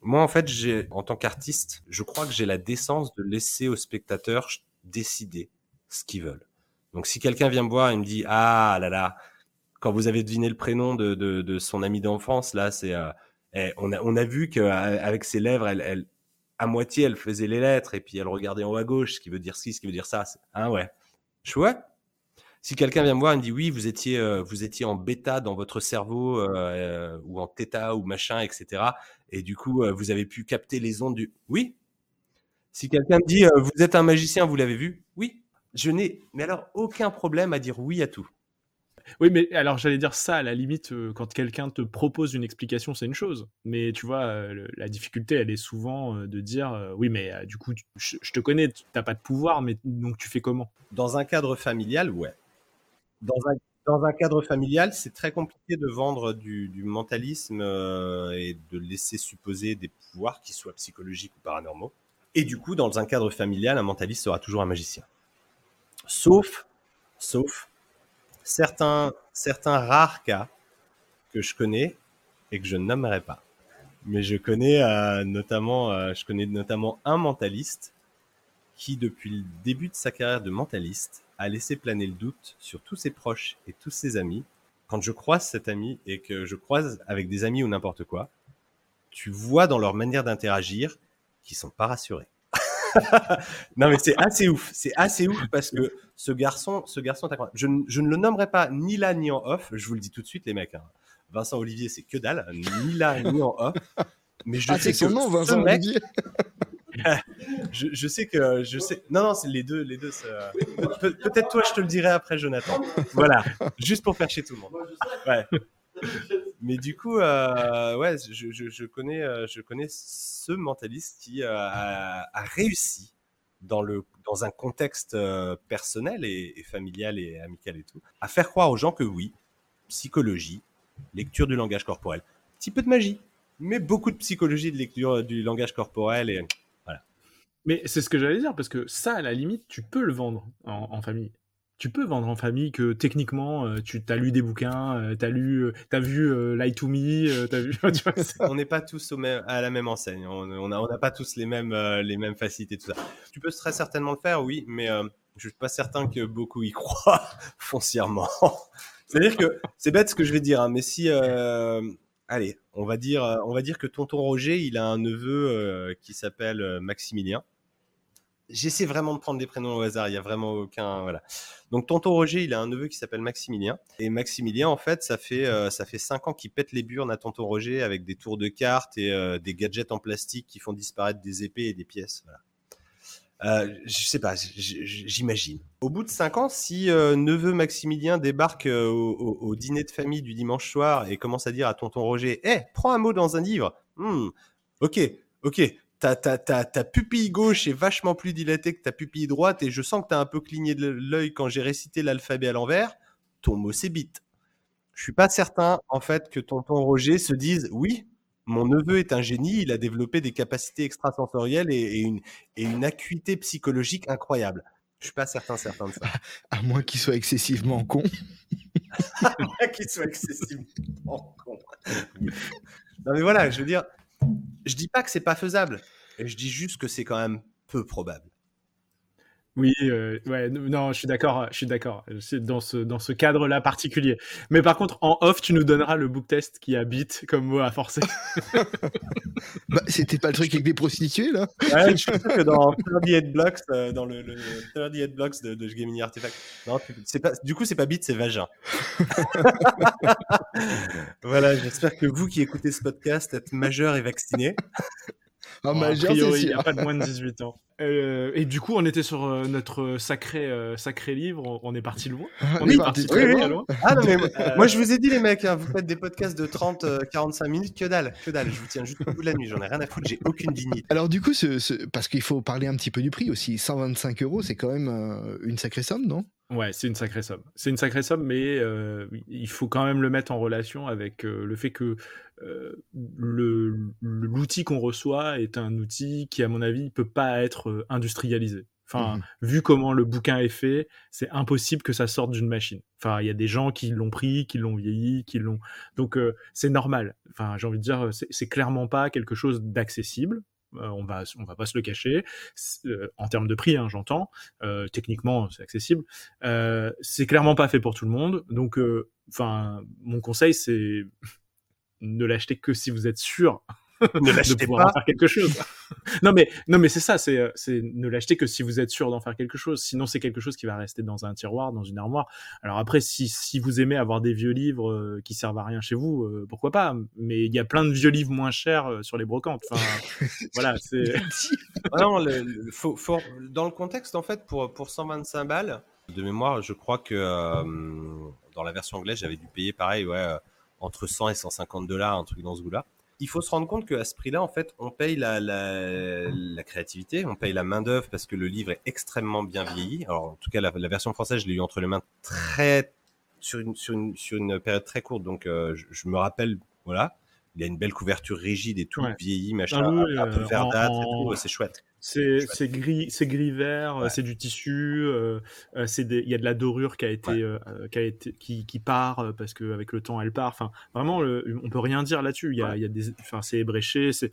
Moi, en fait, en tant qu'artiste, je crois que j'ai la décence de laisser aux spectateurs décider ce qu'ils veulent. Donc si quelqu'un vient me voir et me dit ah là là, quand vous avez deviné le prénom de, de, son ami d'enfance, là c'est euh, eh, on, a, on a vu qu'avec ses lèvres, elle, elle, à moitié elle faisait les lettres et puis elle regardait en haut à gauche, ce qui veut dire ci, ce qui veut dire ça. Hein ouais. Chouette. Si quelqu'un vient me voir et me dit oui, vous étiez, euh, vous étiez en bêta dans votre cerveau euh, ou en theta ou machin, etc. Et du coup, vous avez pu capter les ondes du. Oui. Si quelqu'un me dit vous êtes un magicien, vous l'avez vu Oui je n'ai, mais alors, aucun problème à dire oui à tout. Oui, mais alors j'allais dire ça, à la limite, euh, quand quelqu'un te propose une explication, c'est une chose. Mais tu vois, euh, la difficulté, elle est souvent euh, de dire oui, mais du coup, je, te connais, tu n'as pas de pouvoir, mais donc tu fais comment? Dans un cadre familial, ouais. Dans un, cadre familial, c'est très compliqué de vendre du, mentalisme et de laisser supposer des pouvoirs qui soient psychologiques ou paranormaux. Et du coup, dans un cadre familial, un mentaliste sera toujours un magicien. Sauf, sauf certains, certains rares cas que je connais et que je ne nommerai pas. Mais je connais euh, notamment, euh, je connais notamment un mentaliste qui, depuis le début de sa carrière de mentaliste, a laissé planer le doute sur tous ses proches et tous ses amis. Quand je croise cet ami et que je croise avec des amis ou n'importe quoi, tu vois dans leur manière d'interagir qu'ils sont pas rassurés. non, mais c'est assez ouf. C'est assez ouf parce que ce garçon, ce garçon. Je, je, ne le nommerai pas ni là ni en off. Je vous le dis tout de suite, les mecs. Hein. Vincent Olivier, c'est que dalle. Ni là ni en off. Mais je ah, sais que son nom, Vincent Olivier. je, sais que je sais. Non, non, c'est les deux, les deux. Pe Peut-être toi, je te le dirai après, Jonathan. Voilà, juste pour faire chier tout le monde. Ouais. Mais du coup, euh, ouais, je, connais, euh, je connais ce mentaliste qui euh, a, réussi dans, le, dans un contexte personnel et, et, familial et amical et tout, à faire croire aux gens que oui, psychologie, lecture du langage corporel, petit peu de magie, mais beaucoup de psychologie de lecture du langage corporel et. Mais c'est ce que j'allais dire parce que ça, à la limite, tu peux le vendre en, famille tu peux vendre en famille que techniquement euh, tu as lu des bouquins, euh, tu as lu, euh, as vu euh, Lie to Me, as vu. on n'est pas tous à la même enseigne. On n'a pas tous les mêmes les mêmes facilités tout ça. Tu peux très certainement le faire, oui, mais je suis pas certain que beaucoup y croient foncièrement. C'est-à-dire que c'est bête ce que je vais dire, hein, mais si allez, on va dire on va dire que tonton Roger, il a un neveu qui s'appelle Maximilien j'essaie vraiment de prendre des prénoms au hasard. Il y a vraiment aucun voilà. Donc tonton Roger, il a un neveu qui s'appelle Maximilien. Et Maximilien, en fait, ça fait euh, ça fait cinq ans qu'il pète les burnes à tonton Roger avec des tours de cartes et euh, des gadgets en plastique qui font disparaître des épées et des pièces. Voilà. Euh, je sais pas, j'imagine. Au bout de cinq ans, si euh, neveu Maximilien débarque au, dîner de famille du dimanche soir et commence à dire à tonton Roger, hé, hey, prends un mot dans un livre. Hmm, ok, ok, ta, ta, ta, ta, pupille gauche est vachement plus dilatée que ta pupille droite et je sens que tu as un peu cligné de l'œil quand j'ai récité l'alphabet à l'envers, ton mot c'est bite. Je suis pas certain en fait que tonton Roger se dise oui, mon neveu est un génie, il a développé des capacités extrasensorielles et, et, une, et une acuité psychologique incroyable. Je suis pas certain certain de ça. À moins qu'il soit excessivement con. à moins qu'il soit excessivement con. non mais voilà, je veux dire, je dis pas que c'est pas faisable, je dis juste que c'est quand même peu probable. Oui, euh, ouais, non, je suis d'accord, je suis d'accord. C'est dans ce dans ce cadre-là particulier. Mais par contre, en off, tu nous donneras le book test qui habite comme mot à forcer. bah, c'était pas le truc avec des prostituées là? Ouais, je suis sûr que dans 38 Blocks, euh, dans le, le 38 Blocks de, de Gemini Artifact. Non, c'est pas, du coup, c'est pas bite, c'est vagin. voilà, j'espère que vous qui écoutez ce podcast êtes majeur et vacciné. Un majeur, c'est sûr. Il n'y a pas de moins de 18 ans. Euh, et du coup, on était sur euh, notre sacré, euh, sacré livre. On est parti loin. On Oui, est parti oui, très oui. loin. Ah non, mais moi, moi, je vous ai dit, les mecs, hein, vous faites des podcasts de 30, euh, 45 minutes, que dalle, que dalle. Je vous tiens jusqu'au bout de la nuit, j'en ai rien à foutre, j'ai aucune dignité. Alors du coup, ce, ce- parce qu'il faut parler un petit peu du prix aussi, 125 euros, c'est quand même euh, une sacrée somme, non? Ouais, c'est une sacrée somme. C'est une sacrée somme, mais euh, il faut quand même le mettre en relation avec euh, le fait que l'outil qu'on reçoit est un outil qui, à mon avis, peut pas être euh, industrialisé. Enfin, Mhm. vu comment le bouquin est fait, c'est impossible que ça sorte d'une machine. Enfin, il y a des gens qui l'ont pris, qui l'ont vieilli, qui l'ont. Donc, euh, c'est normal. Enfin, j'ai envie de dire, c'est clairement pas quelque chose d'accessible. Euh, on va, on va pas se le cacher. Euh, en termes de prix, hein, j'entends. Techniquement, c'est accessible. C'est clairement pas fait pour tout le monde. Donc, enfin, mon conseil, c'est ne l'acheter que si vous êtes sûr Ne de l'achetez pouvoir en faire quelque chose. non mais non mais c'est ça, c'est euh, c'est ne l'acheter que si vous êtes sûr d'en faire quelque chose. Sinon c'est quelque chose qui va rester dans un tiroir, dans une armoire. Alors après si si vous aimez avoir des vieux livres euh, qui servent à rien chez vous, euh, pourquoi pas? Mais il y a plein de vieux livres moins chers euh, sur les brocantes. Enfin voilà, c'est non, le- le- faut- faut- dans le contexte, en fait, pour, pour 125 balles, de mémoire, je crois que euh, dans la version anglaise, j'avais dû payer pareil, ouais, entre 100 et 150 dollars, un truc dans ce goût-là. Il faut se rendre compte qu'à ce prix-là, en fait, on paye la, la, la créativité, on paye la main-d'œuvre parce que le livre est extrêmement bien vieilli. Alors, en tout cas, la, la version française, je l'ai eu entre les mains très, sur une, sur une, sur une période très courte. Donc, euh, je, je me rappelle, voilà, il a une belle couverture rigide et tout, Ouais. vieilli, machin, Ah oui, un peu euh, verdâtre en- et tout, c'est chouette. C'est gris, c'est gris vert, euh, Ouais. c'est du tissu, euh, euh, c'est il y a de la dorure qui a été, Ouais. euh, qui a été, qui, qui part parce que avec le temps elle part. Enfin, vraiment, le- on peut rien dire là-dessus. Il y a, il y a des, enfin, c'est ébréché, c'est,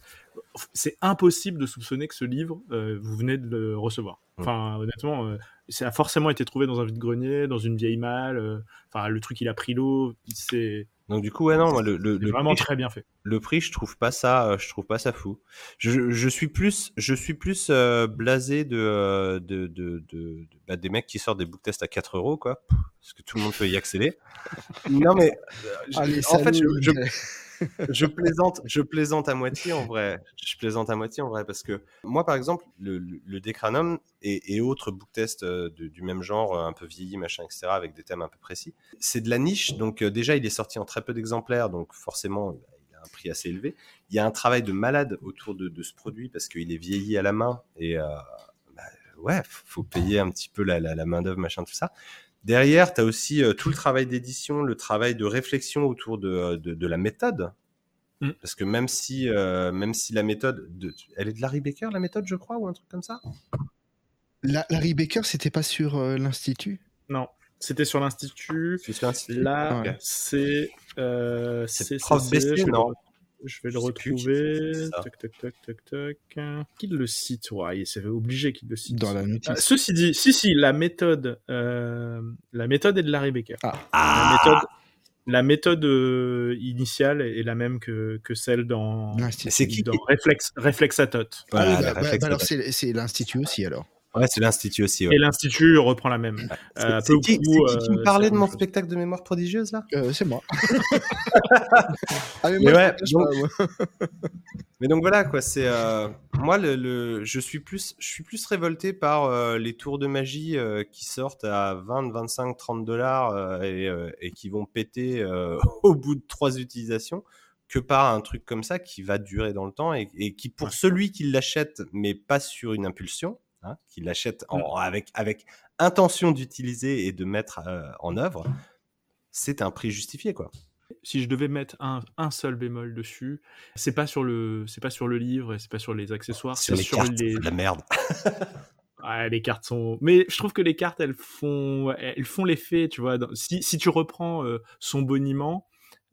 c'est impossible de soupçonner que ce livre, euh, vous venez de le recevoir. Enfin, honnêtement, ça a forcément été trouvé dans un vide-grenier, dans une vieille malle. Enfin, le truc il a pris l'eau. C'est Donc du coup, ouais, non, moi, le, le, c'est le vraiment très bien fait. Le prix, je trouve pas ça, euh, je trouve pas ça fou. Je, je suis plus, je suis plus euh, blasé de, euh, de, de, de, bah, des mecs qui sortent des book tests à 4 euros, quoi, parce que tout le monde peut y accéder. non mais, je- Allez, en fait, je, plaisante, je plaisante à moitié en vrai. Je plaisante à moitié en vrai parce que moi, par exemple, le, le, Decranum et, et autres book tests du même genre, un peu vieillis, machin, etc., avec des thèmes un peu précis, c'est de la niche. Donc déjà, il est sorti en très peu d'exemplaires, donc forcément, un prix assez élevé. Il y a un travail de malade autour de, de ce produit parce qu'il est vieilli à la main et euh, bah, ouais, faut payer un petit peu la, la, la main d'œuvre, machin, tout ça. Derrière, tu as aussi euh, tout le travail d'édition, le travail de réflexion autour de, de, de la méthode. Mm. Parce que même si, euh, même si la méthode, de, elle est de Larry Baker, la méthode, je crois, ou un truc comme ça? La- Larry Baker, c'était pas sur euh, l'Institut? Non, c'était sur l'institut. Là, Ouais. c'est. Euh, C'est Prof non Je vais le retrouver. Tac, tac, tac, tac, tac. Qui le cite Ouais, c'est obligé qu'il le cite. dans la Euh, notice. ceci dit, si, si, la méthode, euh, la méthode est de Larry Baker. Ah. La méthode, la méthode euh, initiale est la même que, que celle dans. C'est qui dans Reflex, Reflexatot. Ah Voilà, bah, la bah, réflexe bah, alors c'est l'Institut aussi alors. Ouais, c'est l'Institut aussi. Ouais. Et l'Institut reprend la même. C'est Euh, c'est qui, qui qui me euh, parlait de mon chose. spectacle de mémoire prodigieuse là? Euh, c'est moi. ah, mais ouais, donc- pas. Mais donc voilà quoi, c'est euh, moi le, le- je suis plus je suis plus révolté par euh, les tours de magie euh, qui sortent à 20, 25, 30 dollars euh, et, euh, et qui vont péter euh, au bout de trois utilisations que par un truc comme ça qui va durer dans le temps et, et qui pour celui qui l'achète mais pas sur une impulsion, hein, qui l'achète en- avec avec intention d'utiliser et de mettre euh, en œuvre, c'est un prix justifié quoi. si je devais mettre un, un seul bémol dessus, c'est pas sur le c'est pas sur le livre et c'est pas sur les accessoires, Sur c'est les sur cartes, les la merde. Ouais, les cartes sont mais je trouve que les cartes elles font elles font l'effet, tu vois, dans- si si tu reprends euh, son boniment,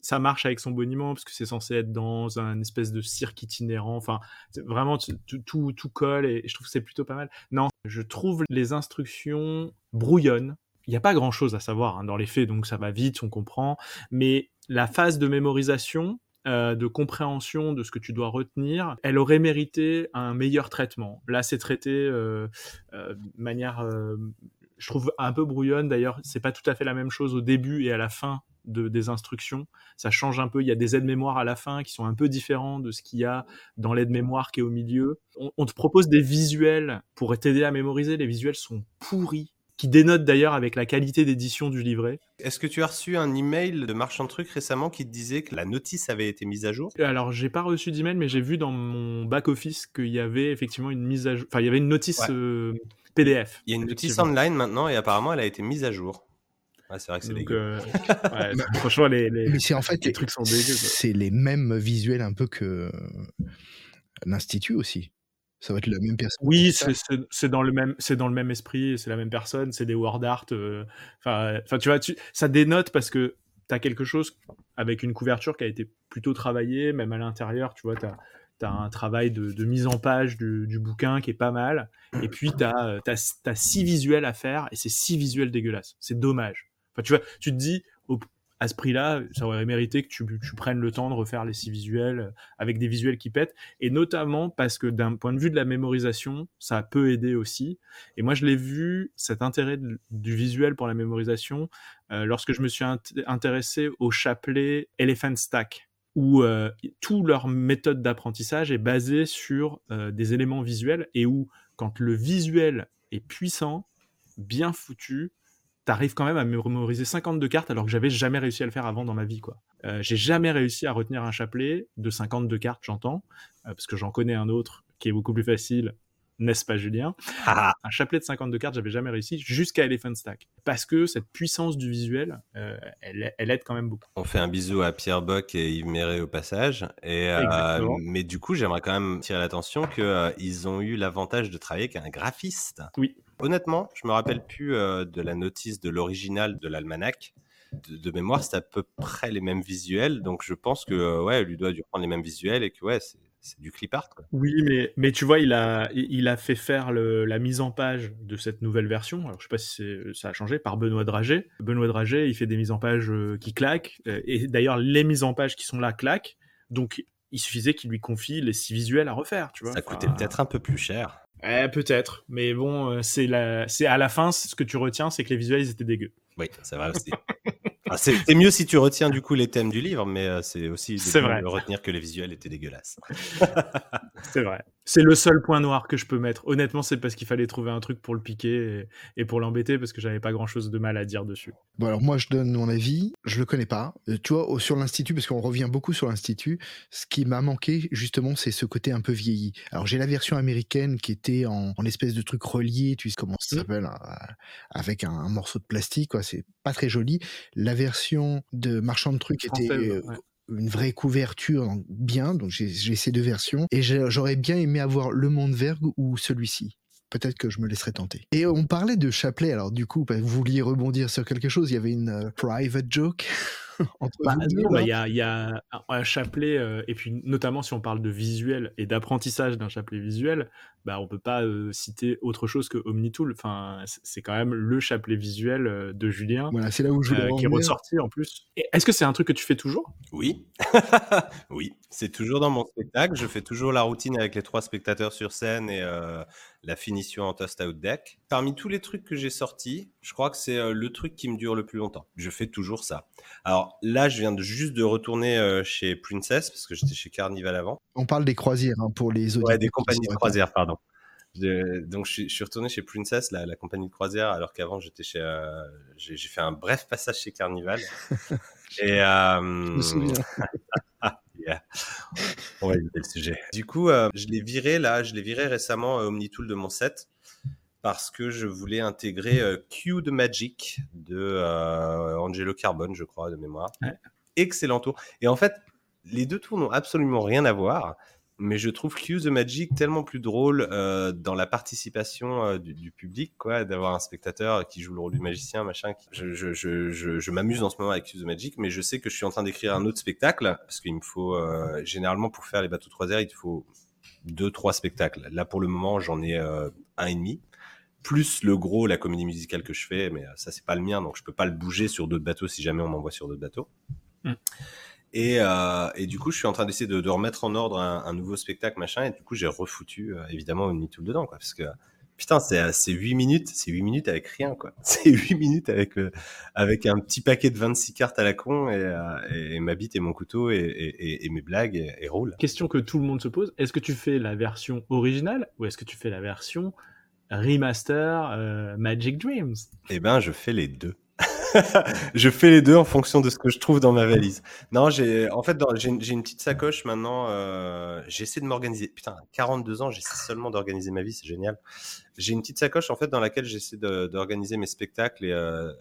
ça marche avec son boniment parce que c'est censé être dans un espèce de cirque itinérant, enfin vraiment tout tout, colle et je trouve que c'est plutôt pas mal. Non, Je trouve les instructions brouillonnes. Il n'y a pas grand-chose à savoir hein, dans les faits, donc ça va vite, on comprend. Mais la phase de mémorisation, euh, de compréhension de ce que tu dois retenir, elle aurait mérité un meilleur traitement. Là, c'est traité euh, euh, de manière, je trouve, un peu brouillonne. D'ailleurs, c'est pas tout à fait la même chose au début et à la fin de, des instructions. Ça change un peu. Il y a des aides-mémoire à la fin qui sont un peu différents de ce qu'il y a dans l'aide-mémoire qui est au milieu. On, te propose des visuels pour t'aider à mémoriser. Les visuels sont pourris qui dénotent d'ailleurs avec la qualité d'édition du livret. Est-ce que tu as reçu un email de Marchand de Trucs récemment qui te disait que la notice avait été mise à jour? Alors, j'ai pas reçu d'email, mais j'ai vu dans mon back-office qu'il y avait effectivement une mise à jour. Enfin, il y avait une notice euh, PDF. Il y a une notice online maintenant et apparemment elle a été mise à jour c'est vrai que c'est dégueu. Euh, franchement, les, Mais c'est en fait, les trucs sont dégueux. C'est les mêmes visuels un peu que l'Institut aussi. Ça va être la même personne. Oui, c'est dans le même, c'est dans le même esprit, c'est la même personne, c'est des word art. Euh, enfin, tu vois, tu, ça dénote parce que tu as quelque chose avec une couverture qui a été plutôt travaillée, même à l'intérieur, tu vois, tu as, as, un travail de, de, mise en page du, du, bouquin qui est pas mal, et puis tu as, as, six visuels à faire, et c'est six visuels dégueulasses. C'est dommage tu vois, tu te dis, à ce prix-là, ça aurait mérité que tu, prennes le temps de refaire les six visuels euh, avec des visuels qui pètent, et notamment parce que d'un point de vue de la mémorisation, ça peut aider aussi. Et moi, je l'ai vu, cet intérêt du visuel pour la mémorisation, euh, lorsque je me suis intéressé au chapelet Elephant Stack, où euh, toute leur méthode d'apprentissage est basée sur des éléments visuels, et où quand le visuel est puissant, bien foutu, t'arrives quand même à mémoriser 52 cartes alors que j'avais jamais réussi à le faire avant dans ma vie quoi. Euh, j'ai jamais réussi à retenir un chapelet de 52 cartes, j'entends, euh, parce que j'en connais un autre qui est beaucoup plus facile, n'est-ce pas Julien? Ah. Un chapelet de 52 cartes, j'avais jamais réussi jusqu'à Elephant Stack. Parce que cette puissance du visuel, euh, elle, aide quand même beaucoup. On fait un bisou à Pierre Bock et Yves Méret au passage. Et, mais du coup, j'aimerais quand même tirer l'attention qu'ils ont eu l'avantage de travailler avec un graphiste. Oui. Honnêtement, je me rappelle plus euh, de la notice de l'original de l'almanach. De, mémoire, c'est à peu près les mêmes visuels, donc je pense que euh, ouais, lui doit dû prendre les mêmes visuels et que ouais, c'est du clip art. Quoi. Oui, mais, mais tu vois, il a, il a fait faire la mise en page de cette nouvelle version. Alors, je sais pas si ça a changé par Benoît Dragé. Benoît Dragé, il fait des mises en page euh, qui claquent. et d'ailleurs, les mises en page qui sont là claquent. Donc, il suffisait qu'il lui confie les six visuels à refaire. Tu vois. Ça coûtait peut-être un peu plus cher. Eh, peut-être, mais bon, euh, c'est la... c'est à la fin, ce que tu retiens, c'est que les visuels ils étaient dégueux. Oui, c'est vrai aussi. Ah, c'est mieux si tu retiens du coup les thèmes du livre, mais euh, c'est aussi de retenir que les visuels étaient dégueulasses. c'est vrai. C'est le seul point noir que je peux mettre. Honnêtement, c'est parce qu'il fallait trouver un truc pour le piquer et, pour l'embêter parce que j'avais pas grand chose de mal à dire dessus. Bon, alors moi, je donne mon avis. Je le connais pas. Euh, tu vois, sur l'Institut, parce qu'on revient beaucoup sur l'Institut, ce qui m'a manqué, justement, c'est ce côté un peu vieilli. Alors, j'ai la version américaine qui était en, espèce de truc relié, tu sais comment ça mmh. s'appelle, euh, avec un, morceau de plastique, quoi. C'est pas très joli. La version de Marchand de trucs était euh, une vraie couverture bien, donc j'ai ces deux versions. Et j'aurais bien aimé avoir Le Monde Vergue ou celui-ci. Peut-être que je me laisserai tenter. Et on parlait de chapelet, alors du coup, bah, vous vouliez rebondir sur quelque chose, il y avait une euh, private joke? bah, bah, il y, a, y, a, un chapelet, euh, et puis notamment si on parle de visuel et d'apprentissage d'un chapelet visuel, bah, on peut pas euh, citer autre chose que Omnitool. Enfin, c'est quand même le chapelet visuel euh, de Julien. Voilà, c'est là où je qui est ressorti en plus. Est-ce que c'est un truc que tu fais toujours? Oui, oui, c'est toujours dans mon spectacle. Je fais toujours la routine avec les trois spectateurs sur scène et la finition en toast out deck. Parmi tous les trucs que j'ai sortis, je crois que c'est le truc qui me dure le plus longtemps. Je fais toujours ça. Alors là, je viens de juste de retourner chez Princess parce que j'étais chez Carnival avant. On parle des croisières hein, pour les autres. Ouais, des compagnies de croisières, pardon. donc je suis, retourné chez Princess, la, la compagnie de croisière, alors qu'avant j'étais chez, j'ai fait un bref passage chez Carnival. et je me souviens. On va éviter le sujet. Du coup, je l'ai viré là, je l'ai viré récemment Omnitool de mon set parce que je voulais intégrer Q de Magic de Angelo Carbone, je crois, de mémoire. Excellent tour. Et en fait, les deux tours n'ont absolument rien à voir, mais je trouve Q the Magic tellement plus drôle dans la participation du, public, quoi, d'avoir un spectateur qui joue le rôle du magicien, machin. Je, je, je, je m'amuse en ce moment avec Q the Magic, mais je sais que je suis en train d'écrire un autre spectacle parce qu'il me faut généralement pour faire les bateaux de croisière, il te faut deux trois spectacles. Là pour le moment, j'en ai un et demi plus le gros, la comédie musicale que je fais, mais ça c'est pas le mien, donc je peux pas le bouger sur d'autres bateaux si jamais on m'envoie sur d'autres bateaux. Mm. Et, euh, et, du coup, je suis en train d'essayer de, de, remettre en ordre un, un, nouveau spectacle, machin, et du coup, j'ai refoutu euh, évidemment une Tool dedans, quoi, parce que putain, c'est c'est 8 minutes, c'est 8 minutes avec rien, quoi. C'est 8 minutes avec euh, avec un petit paquet de 26 cartes à la con et, euh, et, ma bite et mon couteau et, et, et mes blagues et, roule. Question que tout le monde se pose est-ce que tu fais la version originale ou est-ce que tu fais la version remaster euh, Magic Dreams Eh ben, je fais les deux. je fais les deux en fonction de ce que je trouve dans ma valise. Non, j'ai en fait j'ai une petite sacoche maintenant. Euh, j'essaie de m'organiser. Putain, 42 ans, j'essaie seulement d'organiser ma vie, c'est génial. J'ai une petite sacoche en fait dans laquelle j'essaie d'organiser mes spectacles et euh,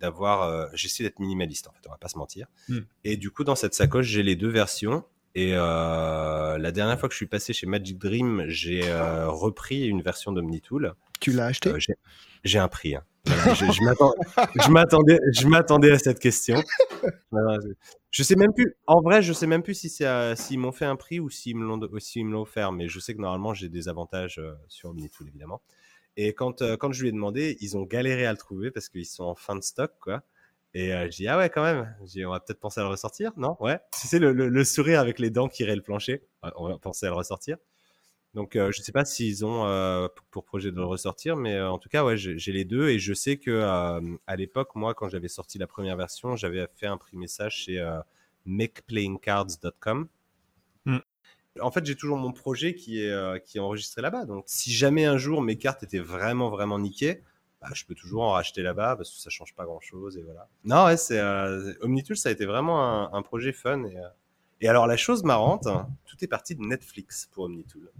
d'avoir. Euh, j'essaie d'être minimaliste en fait. On va pas se mentir. Hmm. Et du coup, dans cette sacoche, j'ai les deux versions. Et euh, la dernière fois que je suis passé chez Magic Dream, j'ai euh, repris une version d'Omnitool. Tu l'as acheté? Euh, J'ai un prix. Hein. je, je m'attendais, je m'attendais à cette question. Je sais même plus. En vrai, je sais même plus si c'est s'ils m'ont fait un prix ou s'ils me l'ont me l'ont offert. Mais je sais que normalement j'ai des avantages sur Omnitool évidemment. Et quand quand je lui ai demandé, ils ont galéré à le trouver parce qu'ils sont en fin de stock quoi. Et euh, je dis ah ouais quand même. on va peut-être penser à le ressortir, non? Ouais. Tu sais le, le, sourire avec les dents qui raient le plancher. On va penser à le ressortir. Donc euh, je sais pas s'ils ont euh, pour projet de le ressortir, mais euh, en tout cas ouais j'ai les deux et je sais que à l'époque moi quand j'avais sorti la première version j'avais fait un petit message chez makeplayingcards.com. Mm. En fait j'ai toujours mon projet qui est qui est enregistré là-bas. Donc si jamais un jour mes cartes étaient vraiment vraiment niquées, bah, je peux toujours en racheter là-bas parce que ça change pas grand-chose et voilà. Non, ouais, c'est euh, Omnitool, ça a été vraiment un, projet fun et, euh, et, alors la chose marrante, tout est parti de Netflix pour Omnitool.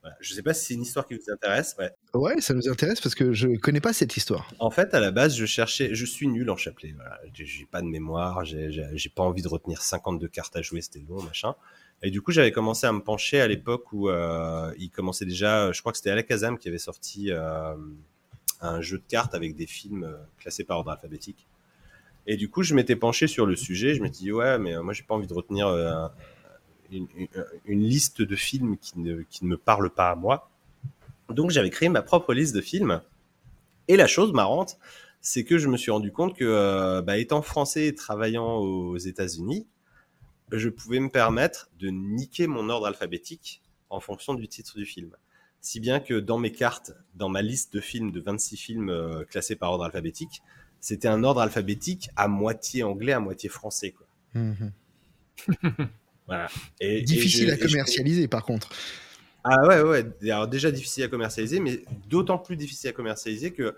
Voilà. Je sais pas si c'est une histoire qui vous intéresse. Ouais. ouais, ça nous intéresse parce que je connais pas cette histoire. En fait, à la base, je cherchais, je suis nul en chapelet. Voilà. J'ai pas de mémoire, j'ai pas envie de retenir 52 cartes à jouer, c'était long, machin. Et du coup, j'avais commencé à me pencher à l'époque où euh, il commençait déjà, je crois que c'était Alakazam qui avait sorti euh, un jeu de cartes avec des films euh, classés par ordre alphabétique. Et du coup, je m'étais penché sur le sujet. Je m'étais dit, ouais, mais euh, moi, j'ai pas envie de retenir euh, une, liste de films qui ne, qui ne me parlent pas à moi. Donc, j'avais créé ma propre liste de films. Et la chose marrante, c'est que je me suis rendu compte que, bah, étant français et travaillant aux États-Unis, je pouvais me permettre de niquer mon ordre alphabétique en fonction du titre du film si bien que dans mes cartes, dans ma liste de films, de 26 films euh, classés par ordre alphabétique, c'était un ordre alphabétique à moitié anglais, à moitié français. Quoi. Mhm. voilà. Et, difficile à commercialiser, par contre. Ah ouais, ouais. Alors déjà difficile à commercialiser, mais d'autant plus difficile à commercialiser que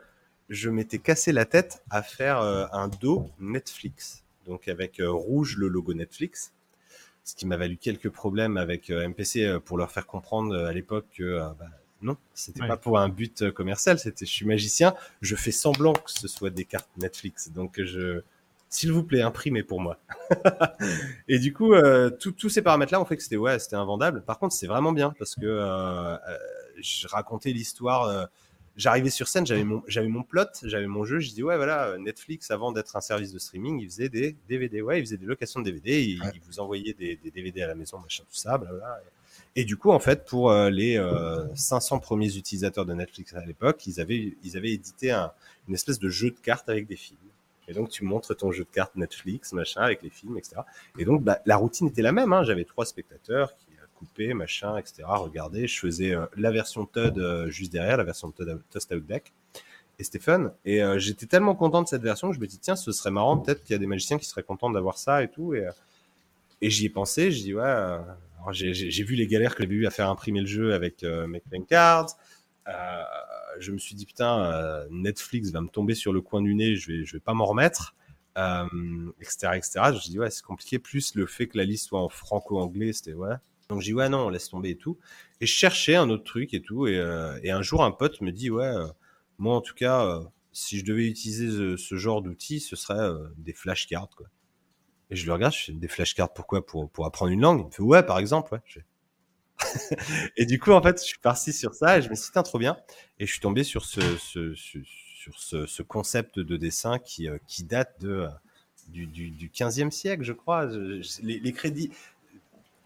je m'étais cassé la tête à faire euh, un dos Netflix. Donc avec euh, rouge le logo Netflix ce qui m'a valu quelques problèmes avec euh, MPC euh, pour leur faire comprendre euh, à l'époque que bah, non, c'était pas pour un but commercial, c'était je suis magicien, je fais semblant que ce soit des cartes Netflix, donc je s'il vous plaît, imprimez pour moi. et du coup, tous ces paramètres-là ont fait que c'était ouais, c'était invendable. Par contre, c'est vraiment bien parce que je racontais l'histoire j'arrivais sur scène, j'avais mon, j'avais mon plot, j'avais mon jeu, je dis ouais voilà, Netflix avant d'être un service de streaming, il faisait des DVD, ouais, il faisait des locations de DVD, il, vous envoyait des, des, DVD à la maison, machin, tout ça, blablabla. Et du coup, en fait, pour euh, les euh, 500 premiers utilisateurs de Netflix à l'époque, ils avaient, ils avaient édité un, une espèce de jeu de cartes avec des films. Et donc, tu montres ton jeu de cartes Netflix, machin, avec les films, etc. Et donc, bah, la routine était la même. Hein. J'avais trois spectateurs qui couper, machin, etc. Regardez, je faisais euh, la version Todd euh, juste derrière, la version Todd Toast Out Deck. Et c'était fun. Et euh, j'étais tellement content de cette version que je me dis, tiens, ce serait marrant, peut-être qu'il y a des magiciens qui seraient contents d'avoir ça et tout. Et, et j'y ai pensé, je dis, ouais, j'ai vu les galères que j'ai eu à faire imprimer le jeu avec euh, Make Cards. je me suis dit, putain, Netflix va me tomber sur le coin du nez, je vais, je vais pas m'en remettre. etc etc je me suis dit ouais c'est compliqué plus le fait que la liste soit en franco-anglais c'était ouais donc j'ai dit ouais non, on laisse tomber et tout. Et je cherchais un autre truc et tout. Et, euh, un jour un pote me dit ouais, euh, moi en tout cas, euh, si je devais utiliser ce, genre d'outil, ce serait des flashcards quoi. Et je le regarde, je fais des flashcards pourquoi? Pour pour apprendre une langue? Il me fait ouais par exemple ouais. et du coup en fait je suis parti sur ça et je me suis dit trop bien. Et je suis tombé sur ce, concept de dessin qui date de du, du, du 15e siècle je crois. les crédits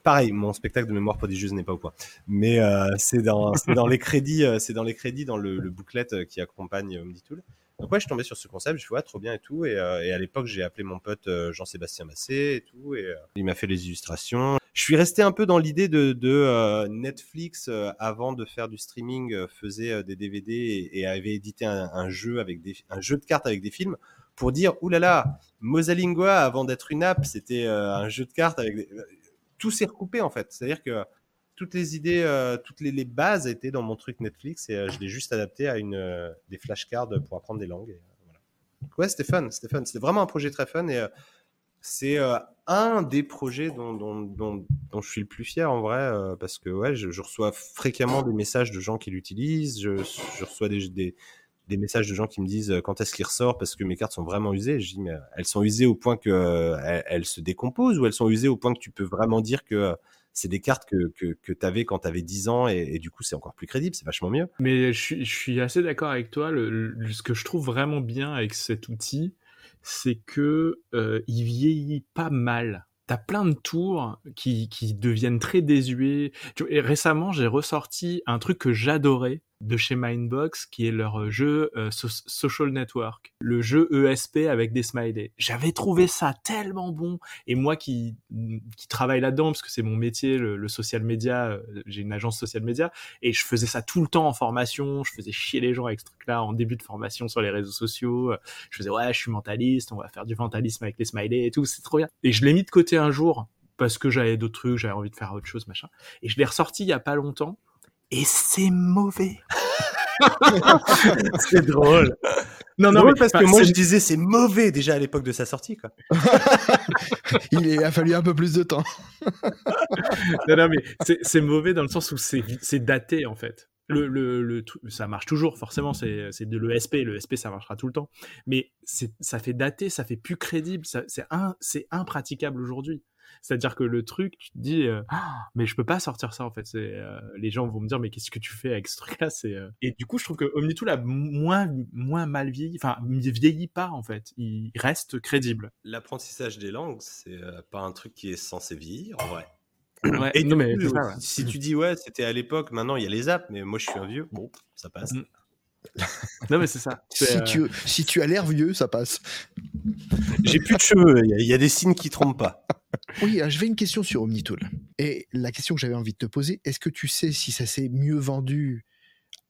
pareil, mon spectacle de mémoire prodigieuse n'est pas au point, mais c'est dans, les crédits, c'est dans les crédits dans le, le booklet qui accompagne Omnitool. Donc ouais, je suis tombé sur ce concept, je vois trop bien et tout. Et, à l'époque, j'ai appelé mon pote Jean-Sébastien Massé et tout, et il m'a fait les illustrations. Je suis resté un peu dans l'idée de, de Netflix avant de faire du streaming, faisait des DVD et, avait édité un, jeu avec des, un jeu de cartes avec des films pour dire oulala, Mosalingua avant d'être une app, c'était un jeu de cartes avec des tout s'est recoupé en fait. C'est-à-dire que toutes les idées, euh, toutes les, bases étaient dans mon truc Netflix et euh, je l'ai juste adapté à une euh, des flashcards pour apprendre des langues. Ouais, c'était fun, c'était vraiment un projet très fun et c'est un des projets dont, dont, je suis le plus fier en vrai parce que ouais, je, reçois fréquemment des messages de gens qui l'utilisent. Je, reçois des, des, messages de gens qui me disent quand est-ce qu'il ressort parce que mes cartes sont vraiment usées? Je dis mais elles sont usées au point que elles, se décomposent ou elles sont usées au point que tu peux vraiment dire que c'est des cartes que, que, que tu avais quand tu avais 10 ans et, du coup c'est encore plus crédible, c'est vachement mieux. Mais je, suis assez d'accord avec toi. Le, ce que je trouve vraiment bien avec cet outil, c'est que euh, il vieillit pas mal. T'as plein de tours qui, qui deviennent très désuets. Et récemment, j'ai ressorti un truc que j'adorais, de chez Mindbox, qui est leur euh, jeu euh, Social Network, le jeu ESP avec des smileys. J'avais trouvé ça tellement bon, et moi qui qui travaille là-dedans parce que c'est mon métier, le, social media, euh, j'ai une agence social media, et je faisais ça tout le temps en formation, je faisais chier les gens avec ce truc-là en début de formation sur les réseaux sociaux. Je faisais ouais, je suis mentaliste, on va faire du mentalisme avec les smileys et tout, c'est trop bien. Et je l'ai mis de côté un jour parce que j'avais d'autres trucs, j'avais envie de faire autre chose, machin. Et je l'ai ressorti il y a pas longtemps et c'est mauvais. c'est drôle. Non, non, mais parce que moi je disais c'est mauvais déjà à l'époque de sa sortie, quoi. Il a fallu un peu plus de temps. non, non, mais c'est mauvais dans le sens où c'est daté en fait. Le, le, le, ça marche toujours, forcément, c'est de l'ESP, l'ESP ça marchera tout le temps. Mais ça fait dater, ça fait plus crédible, c'est un, impraticable aujourd'hui. C'est-à-dire que le truc, tu te dis, euh, ah, mais je peux pas sortir ça en fait. Euh, les gens vont me dire, mais qu'est-ce que tu fais avec ce truc-là? Euh, et du coup, je trouve que Omnitool a moins moins mal vieilli, enfin, il vieillit pas en fait. Il reste crédible. L'apprentissage des langues, c'est pas un truc qui est censé vieillir en vrai. Ouais, et non, mais si tu dis ouais, c'était à l'époque, maintenant il y a les apps, mais moi je suis un vieux, bon, ça passe. Mm. non mais c'est ça. Si, tu, si tu as l'air vieux, ça passe. J'ai plus de cheveux, il y, a des signes qui trompent pas. Oui, je vais une question sur Omnitool. Et la question que j'avais envie de te poser, est-ce que tu sais si ça s'est mieux vendu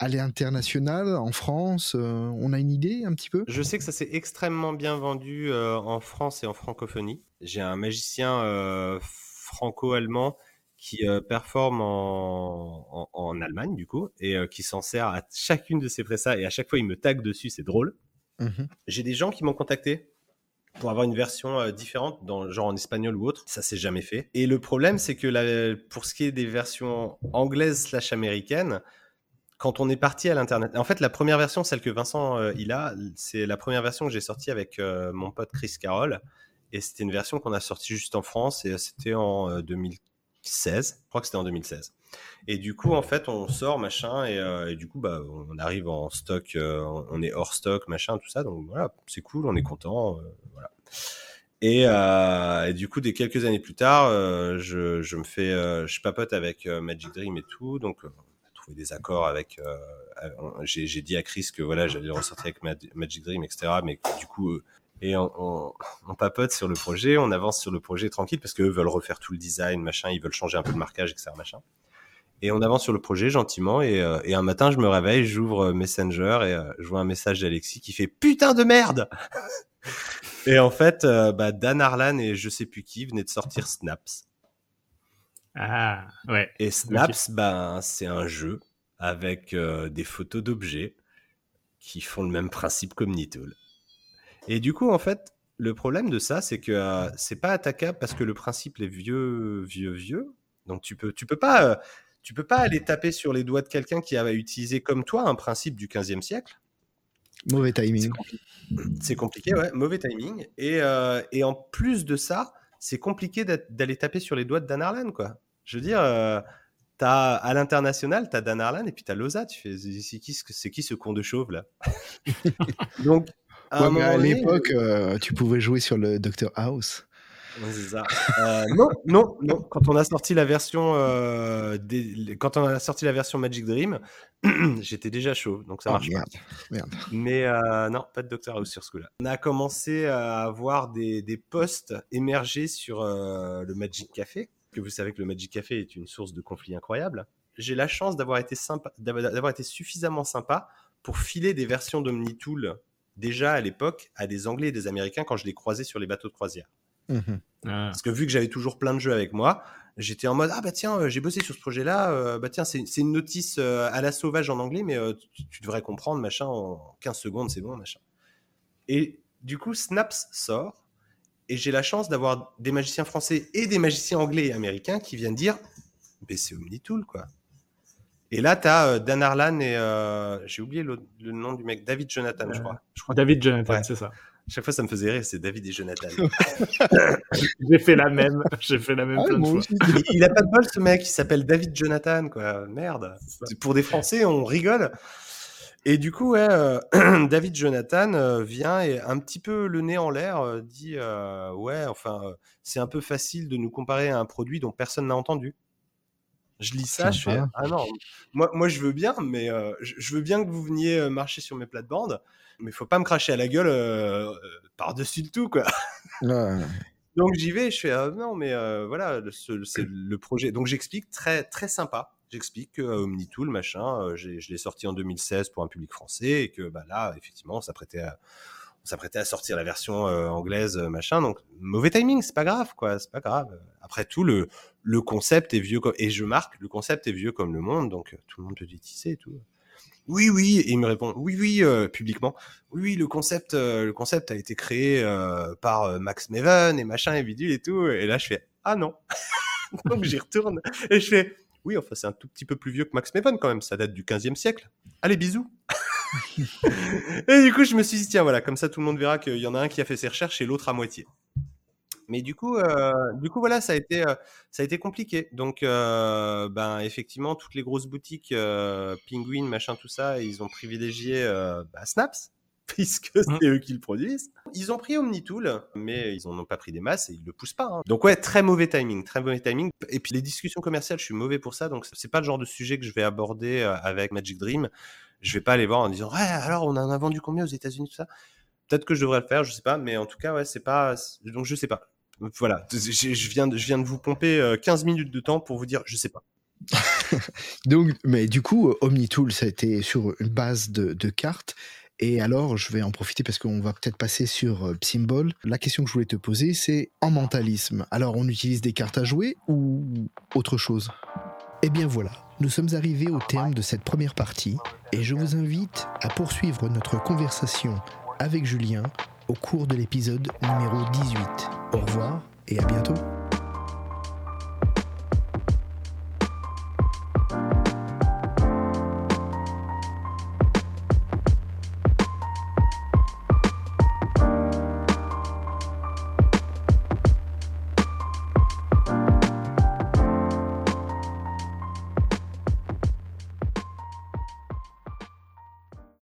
à l'international, en France euh, On a une idée un petit peu? Je sais que ça s'est extrêmement bien vendu euh, en France et en francophonie. J'ai un magicien euh, franco-allemand qui performe en, en, Allemagne du coup et qui s'en sert à chacune de ses pressas et à chaque fois il me tag dessus, c'est drôle. Mmh J'ai des gens qui m'ont contacté pour avoir une version euh, différente, genre en espagnol ou autre. Ça s'est jamais fait. Et le problème, c'est que pour ce qui est des versions anglaises slash américaines, quand on est parti à l'internet, en fait, la première version, celle que Vincent euh, il a, c'est la première version que j'ai sortie avec euh, mon pote Chris Carroll. Et c'était une version qu'on a sortie juste en France et c'était en 2016. Je crois que c'était en 2016. Et du coup, en fait, on sort, machin, et, euh, du coup, bah, on arrive en stock, euh, on est hors stock, machin, tout ça. Donc voilà, c'est cool, on est content. Euh. Et, du coup, des quelques années plus tard, je, me fais, je papote avec Magic Dream et tout. Donc, on a trouvé des accords avec. J'ai dit à Chris que voilà, j'allais ressortir avec Magic Dream, etc. Mais du coup, et on, on, papote sur le projet, on avance sur le projet tranquille parce qu'eux veulent refaire tout le design, machin, ils veulent changer un peu le marquage, etc. Machin. Et on avance sur le projet gentiment. Et, euh, et un matin, je me réveille, j'ouvre euh, Messenger et euh, je vois un message d'Alexis qui fait putain de merde. et en fait, bah, Dan Harlan et je sais plus qui venaient de sortir Snaps. Ah ouais. Et Snaps, ben c'est un jeu avec des photos d'objets qui font le même principe qu'Omnitool. Et du coup, en fait, le problème de ça, c'est que c'est pas attaquable parce que le principe est vieux, vieux, vieux. Donc tu peux, tu peux pas tu peux pas aller taper sur les doigts de quelqu'un qui a utilisé comme toi un principe du 15e siècle. Mauvais timing. C'est compliqué, ouais, mauvais timing. Et, euh, et, en plus de ça, c'est compliqué d'aller taper sur les doigts de Dan Harlan, quoi. Je veux dire, euh, as, à l'international, tu as Dan Harlan et puis tu as Loza. Tu fais, c'est qui, qui, ce con de chauve, là? Donc, à, l'époque, euh, tu pouvais jouer sur le Dr House. ça. Euh, non, non, non. Quand on a sorti la version, euh, des- quand on a sorti la version Magic Dream, j'étais déjà chaud, donc ça Oh, marche pas. merde, merde. Mais euh, non, pas de Doctor House sur ce coup-là. On a commencé à avoir des, des posts émerger sur euh, le Magic Café, que vous savez que le Magic Café est une source de conflits incroyable. J'ai la chance d'avoir été sympa, d'avoir été suffisamment sympa pour filer des versions d'OmniTool déjà à l'époque à des Anglais et des Américains quand je les croisais sur les bateaux de croisière. Mhm. Ah. Parce que vu que j'avais toujours plein de jeux avec moi, j'étais en mode ah bah tiens, euh, j'ai bossé sur ce projet-là, euh, bah tiens, c'est c'est une notice euh, à la sauvage en anglais, mais euh, tu, tu devrais comprendre, machin, en 15 secondes, c'est bon, machin. Et du coup, Snaps sort, et j'ai la chance d'avoir des magiciens français et des magiciens anglais et américains qui viennent dire mais c'est Omnitool, quoi. Et là, t'as euh, Dan Harlan et euh, j'ai oublié le, le nom du mec, David Jonathan, je Euh, crois. Je crois. David Jonathan, Ouais. c'est ça. Chaque fois, ça me faisait rire, c'est David et Jonathan. J'ai fait la même. J'ai fait la même Ah, plein de fois. il, il a pas de bol ce mec, il s'appelle David Jonathan quoi. Merde. Pour des Français, on rigole. Et du coup, ouais, euh, David Jonathan euh, vient et un petit peu le nez en l'air euh, dit euh, ouais, enfin, euh, c'est un peu facile de nous comparer à un produit dont personne n'a entendu. Je lis ça, je fais ah non, moi, moi je veux bien, mais euh, je, veux bien que vous veniez euh, marcher sur mes plates-bandes, mais faut pas me cracher à la gueule euh, par-dessus le tout quoi. Ouais. Donc j'y vais, je fais ah, non mais euh, voilà, ce- c'est le projet. Donc j'explique très très sympa. J'explique que OmniTool machin, je l'ai sorti en 2016 pour un public français et que bah là effectivement on s'apprêtait à s'apprêtait à sortir la version euh, anglaise euh, machin. Donc mauvais timing, c'est pas grave quoi, c'est pas grave. Après tout le concept est vieux comme et je marque le concept est vieux comme le monde donc euh, tout le monde peut l'utiliser et tout. Oui, oui, et il me répond, oui, oui, publiquement, oui, oui, le concept, le concept a été créé par Max Maven et machin et bidule et tout. Et là, je fais, ah non. Donc j'y retourne et je fais, oui, enfin, c'est un tout petit peu plus vieux que Max Maven quand même, ça date du 15e siècle. Allez, bisous. Et du coup, je me suis dit, tiens, voilà, comme ça, tout le monde verra qu'il y en a un qui a fait ses recherches et l'autre à moitié. Mais du coup, euh, du coup, voilà, ça a été, euh, ça a été compliqué. Donc, euh, ben, effectivement, toutes les grosses boutiques, Penguin, machin, tout ça, ils ont privilégié bah, Snaps, puisque c'est eux qui le produisent. Ils ont pris Omnitool, mais ils en ont pas pris des masses et ils le poussent pas. hein. Donc ouais, très mauvais timing, très mauvais timing. Et puis les discussions commerciales, je suis mauvais pour ça, donc c'est pas le genre de sujet que je vais aborder avec Magic Dream. Je vais pas aller voir en disant ouais, alors on en a vendu combien aux États-Unis tout ça? Peut-être que je devrais le faire, je sais pas, mais en tout cas ouais, c'est pas donc je sais pas. Voilà, je, viens de, je viens de vous pomper euh, 15 minutes de temps pour vous dire je sais pas. Donc, mais du coup, euh, OmniTool, ça a été sur une base de, de cartes. Et alors, je vais en profiter parce qu'on va peut-être passer sur euh, Symbol. La question que je voulais te poser, c'est en mentalisme. Alors, on utilise des cartes à jouer ou autre chose? Eh bien voilà, nous sommes arrivés au terme de cette première partie et je vous invite à poursuivre notre conversation avec Julien au cours de l'épisode numéro 18. Au revoir et à bientôt.